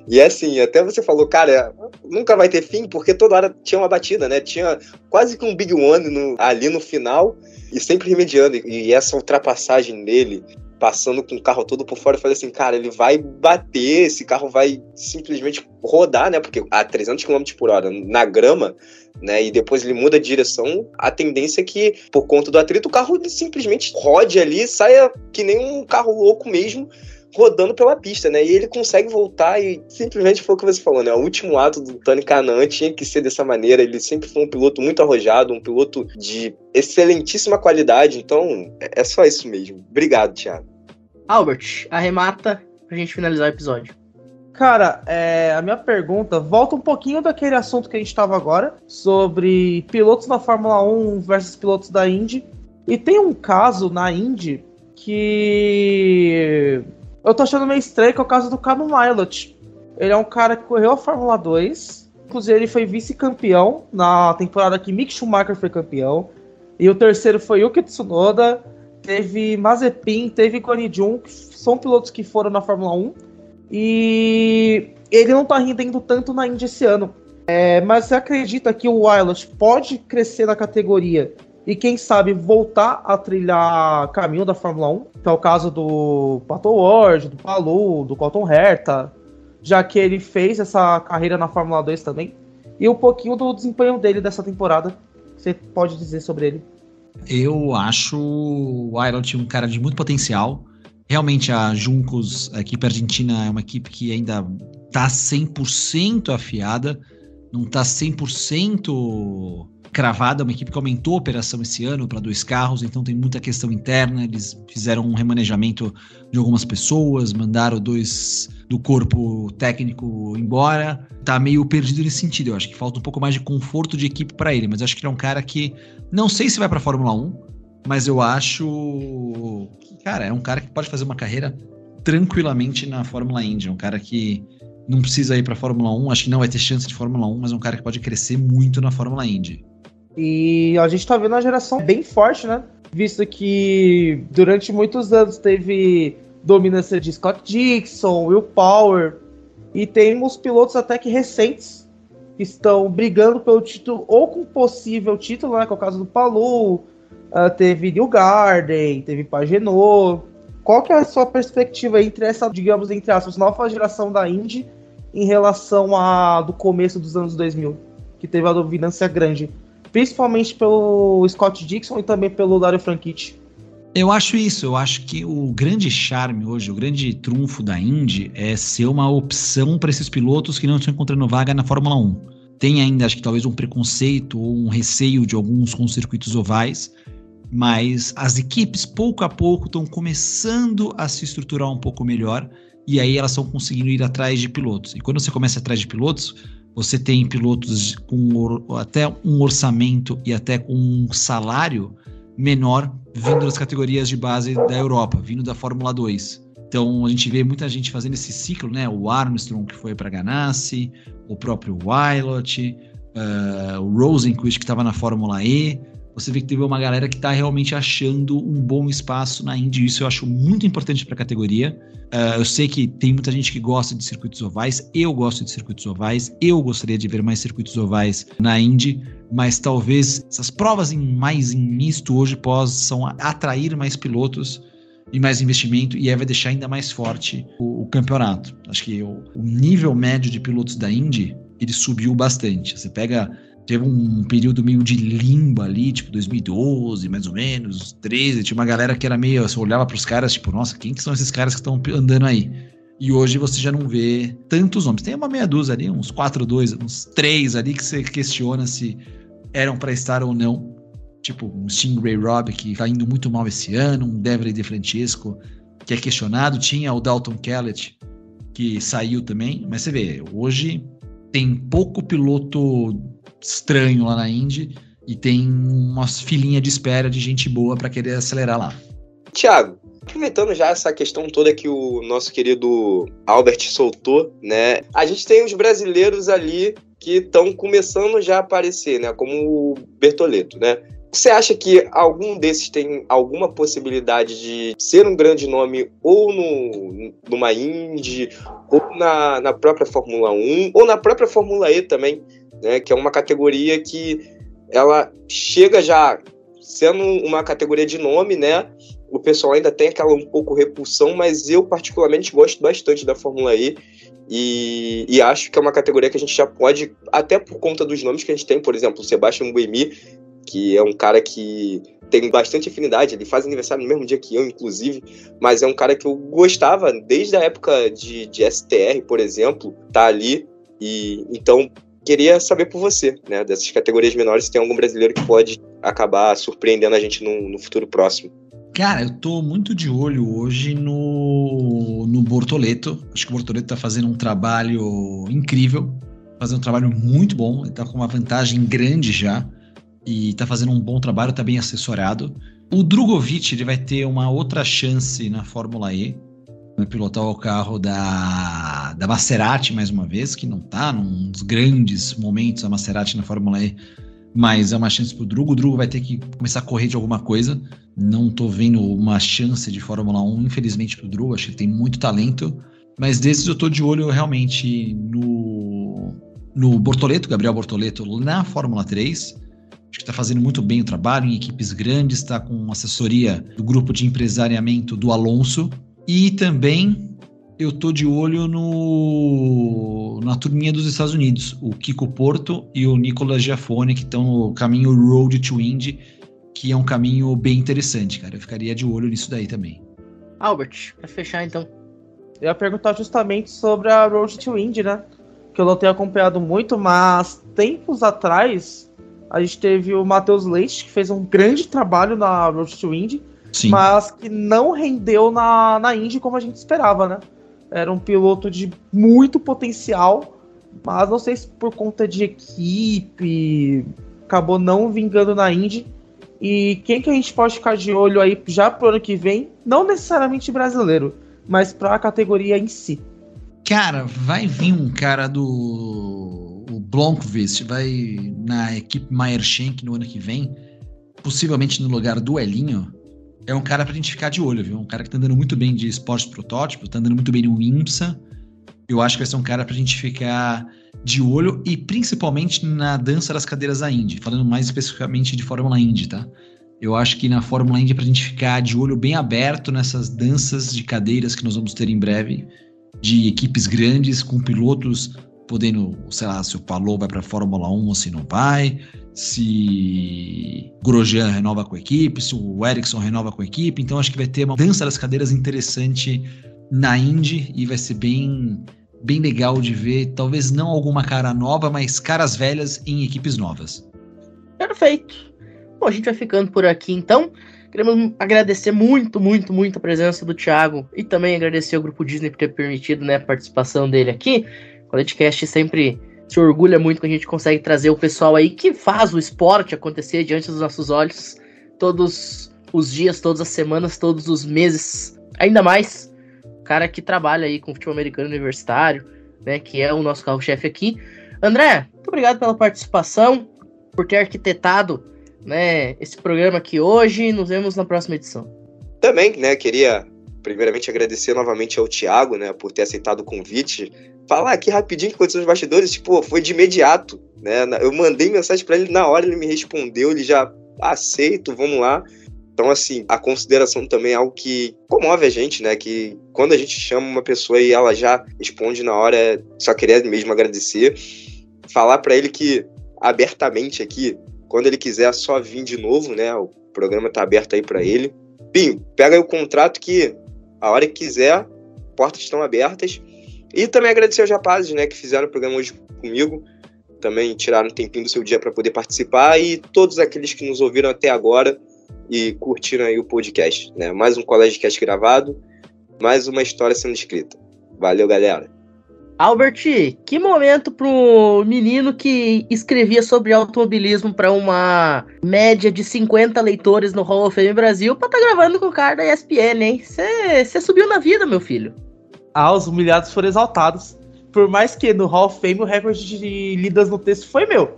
E assim, até você falou, cara, nunca vai ter fim, porque toda hora tinha uma batida, né? Tinha quase que um Big One no, ali no final e sempre remediando. E, e essa ultrapassagem dele, passando com o carro todo por fora, eu falei assim, cara, ele vai bater, esse carro vai simplesmente rodar, né? Porque a 300 km por hora na grama né? E depois ele muda de direção, a tendência é que, por conta do atrito, o carro simplesmente rode ali, saia que nem um carro louco mesmo, rodando pela pista, né? E ele consegue voltar e simplesmente foi o que você falou, né? O último ato do Tony Canan tinha que ser dessa maneira. Ele sempre foi um piloto muito arrojado, um piloto de excelentíssima qualidade. Então, é só isso mesmo. Obrigado, Thiago. Albert, arremata pra gente finalizar o episódio. Cara, é, a minha pergunta volta um pouquinho daquele assunto que a gente estava agora, sobre pilotos na Fórmula 1 versus pilotos da Indy. E tem um caso na Indy que eu tô achando meio estranho, que é o caso do Cano Milot. Ele é um cara que correu a Fórmula 2, inclusive ele foi vice-campeão na temporada que Mick Schumacher foi campeão. E o terceiro foi Yuki Tsunoda, teve Mazepin, teve Guanyu Jun, que são pilotos que foram na Fórmula 1 e ele não tá rendendo tanto na Indy esse ano. É, mas você acredita que o Wilot pode crescer na categoria e quem sabe voltar a trilhar caminho da Fórmula 1? Que é o caso do Pato Ward, do Palu, do Colton Herta, já que ele fez essa carreira na Fórmula 2 também. E um pouquinho do desempenho dele dessa temporada. Você pode dizer sobre ele? Eu acho o Wilot um cara de muito potencial. Realmente a Juncos, a equipe argentina, é uma equipe que ainda está 100% afiada, não está 100% cravada, é uma equipe que aumentou a operação esse ano para dois carros, então tem muita questão interna. Eles fizeram um remanejamento de algumas pessoas, mandaram dois do corpo técnico embora. Tá meio perdido nesse sentido. Eu acho que falta um pouco mais de conforto de equipe para ele, mas acho que ele é um cara que não sei se vai para Fórmula 1, mas eu acho cara, é um cara que pode fazer uma carreira tranquilamente na Fórmula Indy. É um cara que não precisa ir para Fórmula 1, acho que não vai ter chance de Fórmula 1, mas é um cara que pode crescer muito na Fórmula Indy. E a gente tá vendo uma geração bem forte, né? Visto que durante muitos anos teve dominância de Scott Dixon, Will Power, e temos pilotos até que recentes que estão brigando pelo título ou com possível título, né? Que é o caso do Palu, Uh, teve New Garden, teve Pagenot. Qual que é a sua perspectiva entre essa, digamos, entre aspas, nova geração da Indy em relação a do começo dos anos 2000, que teve a dominância grande, principalmente pelo Scott Dixon e também pelo Dario Franchitti? Eu acho isso, eu acho que o grande charme hoje, o grande trunfo da Indy é ser uma opção para esses pilotos que não estão encontrando vaga na Fórmula 1. Tem ainda, acho que talvez um preconceito ou um receio de alguns com circuitos ovais, mas as equipes pouco a pouco estão começando a se estruturar um pouco melhor e aí elas estão conseguindo ir atrás de pilotos. E quando você começa atrás de pilotos, você tem pilotos com até um orçamento e até com um salário menor vindo das categorias de base da Europa, vindo da Fórmula 2. Então a gente vê muita gente fazendo esse ciclo, né? O Armstrong que foi para Ganassi, o próprio Wilot, uh, o Rosenquist que estava na Fórmula E você vê que teve uma galera que está realmente achando um bom espaço na Indy. Isso eu acho muito importante para a categoria. Uh, eu sei que tem muita gente que gosta de circuitos ovais. Eu gosto de circuitos ovais. Eu gostaria de ver mais circuitos ovais na Indy. Mas talvez essas provas em, mais em misto hoje possam atrair mais pilotos e mais investimento e aí vai deixar ainda mais forte o, o campeonato. Acho que o, o, nível médio de pilotos da Indy ele subiu bastante. Você pega teve um período meio de limbo ali, tipo 2012, mais ou menos, 13, tinha uma galera que era meio, você olhava para os caras, tipo, nossa, quem que são esses caras que estão andando aí? E hoje você já não vê tantos nomes. Tem uma meia dúzia ali, uns 4, 2, uns 3 ali que você questiona se eram para estar ou não. Tipo, um Stingray Robb que tá indo muito mal esse ano, um Devlin De Francesco que é questionado, tinha o Dalton Kellett que saiu também, mas você vê, hoje tem pouco piloto estranho lá na Indy e tem umas filinha de espera de gente boa para querer acelerar lá. Tiago, aproveitando já essa questão toda que o nosso querido Albert soltou, né? A gente tem os brasileiros ali que estão começando já a aparecer, né? Como o Bertoleto, né? Você acha que algum desses tem alguma possibilidade de ser um grande nome ou no, numa Indy, ou na, na própria Fórmula 1, ou na própria Fórmula E também? Né, que é uma categoria que ela chega já sendo uma categoria de nome, né? O pessoal ainda tem aquela um pouco repulsão, mas eu particularmente gosto bastante da Fórmula E e, e, acho que é uma categoria que a gente já pode, até por conta dos nomes que a gente tem, por exemplo, o Sebastian Buemi, que é um cara que tem bastante afinidade, ele faz aniversário no mesmo dia que eu, inclusive, mas é um cara que eu gostava desde a época de, de STR, por exemplo, tá ali, e então queria saber por você, né, dessas categorias menores, se tem algum brasileiro que pode acabar surpreendendo a gente no, no futuro próximo. Cara, eu tô muito de olho hoje no, no Bortoleto. Acho que o Bortoleto tá fazendo um trabalho incrível, fazendo um trabalho muito bom, ele tá com uma vantagem grande já e tá fazendo um bom trabalho, tá bem assessorado. O Drogovic ele vai ter uma outra chance na Fórmula E, pilotar o carro da, da Maserati mais uma vez, que não tá num dos grandes momentos a Maserati na Fórmula E, mas é uma chance pro Drugo. O Drugo vai ter que começar a correr de alguma coisa. Não tô vendo uma chance de Fórmula 1, infelizmente, pro Drugo. Acho que ele tem muito talento. Mas desses eu tô de olho realmente no, no Bortoleto, Gabriel Bortoleto, na Fórmula 3 Acho que está fazendo muito bem o trabalho em equipes grandes, está com assessoria do grupo de empresariamento do Alonso. E também eu tô de olho no na turminha dos Estados Unidos, o Kiko Porto e o Nicolas Giafone, que estão no caminho Road to Indy, que é um caminho bem interessante, cara. Eu ficaria de olho nisso daí também. Albert, para fechar então. Eu ia perguntar justamente sobre a Road to Indy, né? Que eu não tenho acompanhado muito, mas tempos atrás a gente teve o Matheus Leite, que fez um grande trabalho na Road to Indy, Sim. mas que não rendeu na, na Indy como a gente esperava, né? Era um piloto de muito potencial, mas não sei se por conta de equipe acabou não vingando na Indy. E quem que a gente pode ficar de olho aí já pro ano que vem? Não necessariamente brasileiro, mas para a categoria em si. Cara, vai vir um cara do o Blomqvist vai na equipe Meyer-Schenck no ano que vem, possivelmente no lugar do Elinho, é um cara pra gente ficar de olho, viu? Um cara que tá andando muito bem de esporte protótipo, tá andando muito bem no IMSA. Eu acho que vai ser um cara pra gente ficar de olho e principalmente na dança das cadeiras da Indy, falando mais especificamente de Fórmula Indy, tá? Eu acho que na Fórmula Indy é pra gente ficar de olho bem aberto nessas danças de cadeiras que nós vamos ter em breve, de equipes grandes com pilotos podendo, sei lá, se o Palou vai para Fórmula 1 ou se não vai, se Grosjean renova com a equipe, se o Ericsson renova com a equipe. Então acho que vai ter uma dança das cadeiras interessante na Indy e vai ser bem bem legal de ver, talvez não alguma cara nova, mas caras velhas em equipes novas. Perfeito. Bom, a gente vai ficando por aqui então. Queremos agradecer muito, muito, muito a presença do Thiago e também agradecer ao Grupo Disney por ter permitido né, a participação dele aqui. O Collegecast sempre se orgulha muito quando a gente consegue trazer o pessoal aí que faz o esporte acontecer diante dos nossos olhos todos os dias, todas as semanas, todos os meses. Ainda mais o cara que trabalha aí com futebol americano universitário, né, que é o nosso carro-chefe aqui. André, muito obrigado pela participação, por ter arquitetado, né, esse programa aqui hoje. Nos vemos na próxima edição. Também, né, queria primeiramente agradecer novamente ao Thiago, né, por ter aceitado o convite falar aqui rapidinho que aconteceu nos bastidores, tipo, foi de imediato, né? Eu mandei mensagem para ele na hora, ele me respondeu, ele já aceito, vamos lá. Então, assim, a consideração também é algo que comove a gente, né? Que quando a gente chama uma pessoa e ela já responde na hora, só queria mesmo agradecer. Falar para ele que, abertamente aqui, quando ele quiser só vir de novo, né? O programa tá aberto aí para ele. Pinho, pega aí o contrato que a hora que quiser, portas estão abertas. E também agradecer aos rapazes, né, que fizeram o programa hoje comigo, também tiraram um tempinho do seu dia para poder participar e todos aqueles que nos ouviram até agora e curtiram aí o podcast, né? Mais um Colégio Cast gravado, mais uma história sendo escrita. Valeu, galera. Albert, que momento pro menino que escrevia sobre automobilismo para uma média de 50 leitores no Hall of Fame Brasil pra tá gravando com o cara da ESPN, hein? Você subiu na vida, meu filho. Ah, os humilhados foram exaltados. Por mais que no Hall of Fame o recorde de lidas no texto foi meu.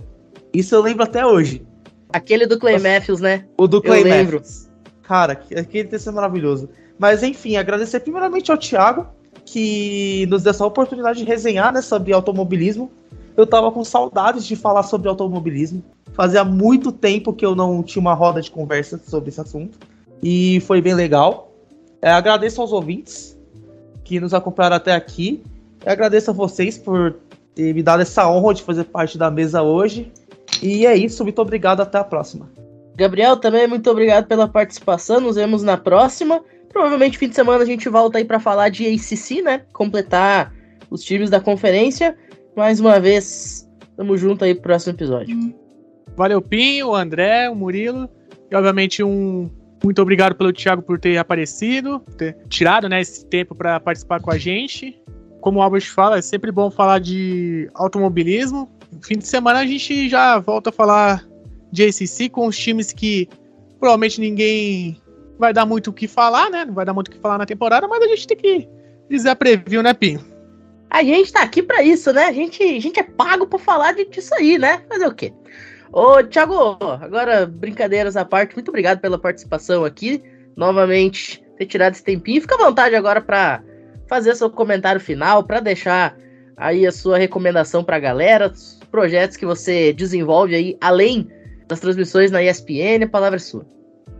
Isso eu lembro até hoje. Aquele do Clay Nossa, Matthews, né? O do Clay eu lembro. Matthews. Cara, aquele texto é maravilhoso. Mas enfim, agradecer primeiramente ao Thiago, que nos deu essa oportunidade de resenhar né, sobre automobilismo. Eu tava com saudades de falar sobre automobilismo. Fazia muito tempo que eu não tinha uma roda de conversa sobre esse assunto. E foi bem legal. É, agradeço aos ouvintes que nos acompanharam até aqui. Eu agradeço a vocês por ter me dado essa honra de fazer parte da mesa hoje. E é isso, muito obrigado, até a próxima. Gabriel, também muito obrigado pela participação. Nos vemos na próxima. Provavelmente fim de semana a gente volta aí para falar de ACC, né? Completar os times da conferência. Mais uma vez, tamo junto aí pro próximo episódio. Valeu, Pinho, o André, o Murilo. E obviamente um muito obrigado pelo Thiago por ter aparecido, ter tirado né, esse tempo para participar com a gente. Como o Albert fala, é sempre bom falar de automobilismo. Fim de semana a gente já volta a falar de ACC com os times que provavelmente ninguém vai dar muito o que falar, né? Não vai dar muito o que falar na temporada, mas a gente tem que dizer a preview, né, Pinho? A gente tá aqui para isso, né? A gente, a gente é pago para falar disso aí, né? Fazer o quê? Ô, Thiago, agora brincadeiras à parte, muito obrigado pela participação aqui. Novamente, ter tirado esse tempinho. Fica à vontade agora para fazer seu comentário final, para deixar aí a sua recomendação para a galera, os projetos que você desenvolve aí, além das transmissões na ESPN, a palavra é sua.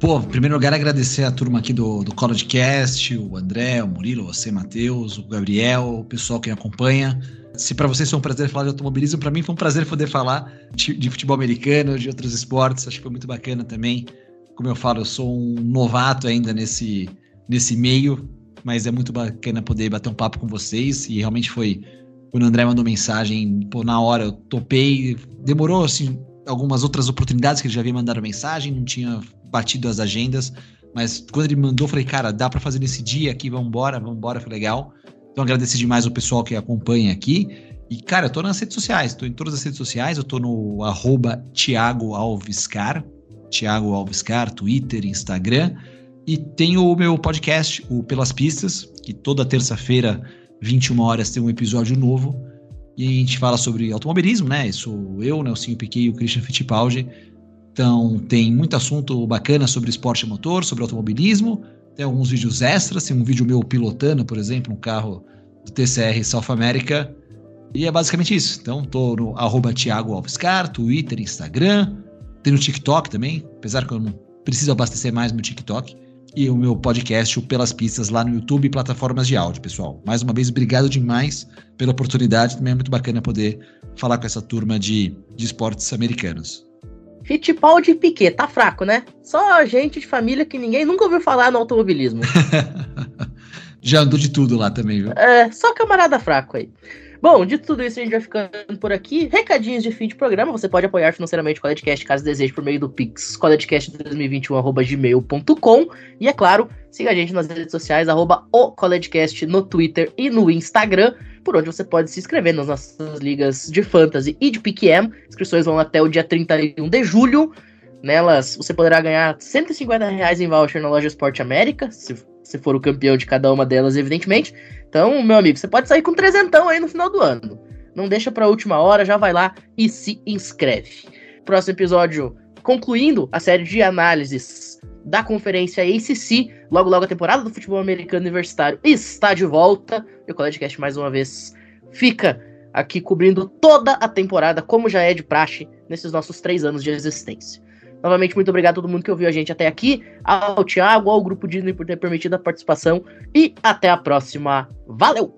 Pô, em primeiro lugar, agradecer a turma aqui do, do College Cast, o André, o Murilo, você, Matheus, o Gabriel, o pessoal que acompanha. Se para vocês foi um prazer falar de automobilismo, para mim foi um prazer poder falar de, de, futebol americano, de outros esportes. Acho que foi muito bacana também. Como eu falo, eu sou um novato ainda nesse, nesse meio, mas é muito bacana poder bater um papo com vocês. E realmente foi. Quando o André mandou mensagem, pô, na hora eu topei. Demorou, assim, algumas outras oportunidades que ele já havia mandado mensagem, não tinha batido as agendas. Mas quando ele mandou, falei, cara, dá para fazer nesse dia aqui, vamos embora, vamos embora, foi legal. Então agradecer demais o pessoal que acompanha aqui. E, cara, eu tô nas redes sociais, tô em todas as redes sociais, eu tô no arroba Thiago Alviscar, Thiago Alviscar, Twitter, Instagram. E tenho o meu podcast, o Pelas Pistas, que toda terça-feira, 21 horas, tem um episódio novo. E a gente fala sobre automobilismo, né? Sou eu, Nelsinho Piquet e o Christian Fittipaldi. Então tem muito assunto bacana sobre esporte motor, sobre automobilismo tem alguns vídeos extras, tem um vídeo meu pilotando, por exemplo, um carro do TCR South America. E é basicamente isso. Então, tô no arroba Thiago Alvescar, Twitter, Instagram. Tem no TikTok também, apesar que eu não preciso abastecer mais meu TikTok. E o meu podcast, o Pelas Pistas, lá no YouTube e plataformas de áudio, pessoal. Mais uma vez, obrigado demais pela oportunidade. Também é muito bacana poder falar com essa turma de, de esportes americanos. Fittipaldi e Piquet, tá fraco, né? Só gente de família que ninguém nunca ouviu falar no automobilismo. *laughs* Já andou de tudo lá também, viu? É, só camarada fraco aí. Bom, de tudo isso a gente vai ficando por aqui. Recadinhos de fim de programa. Você pode apoiar financeiramente o Coledcast caso deseje por meio do Pix, coledcast2021.gmail.com. E é claro, siga a gente nas redes sociais, arroba o Coledcast no Twitter e no Instagram, por onde você pode se inscrever nas nossas ligas de Fantasy e de PQM. Inscrições vão até o dia 31 de julho. Nelas você poderá ganhar 150 reais em voucher na loja Esporte América, se, se for o campeão de cada uma delas, evidentemente. Então, meu amigo, você pode sair com trezentão aí no final do ano. Não deixa pra última hora, já vai lá e se inscreve. Próximo episódio, concluindo a série de análises da conferência ACC. Logo, logo a temporada do futebol americano universitário está de volta. E o CollegeCast, mais uma vez, fica aqui cobrindo toda a temporada, como já é de praxe nesses nossos três anos de existência. Novamente, muito obrigado a todo mundo que ouviu a gente até aqui, ao Thiago, ao Grupo Disney por ter permitido a participação e até a próxima. Valeu!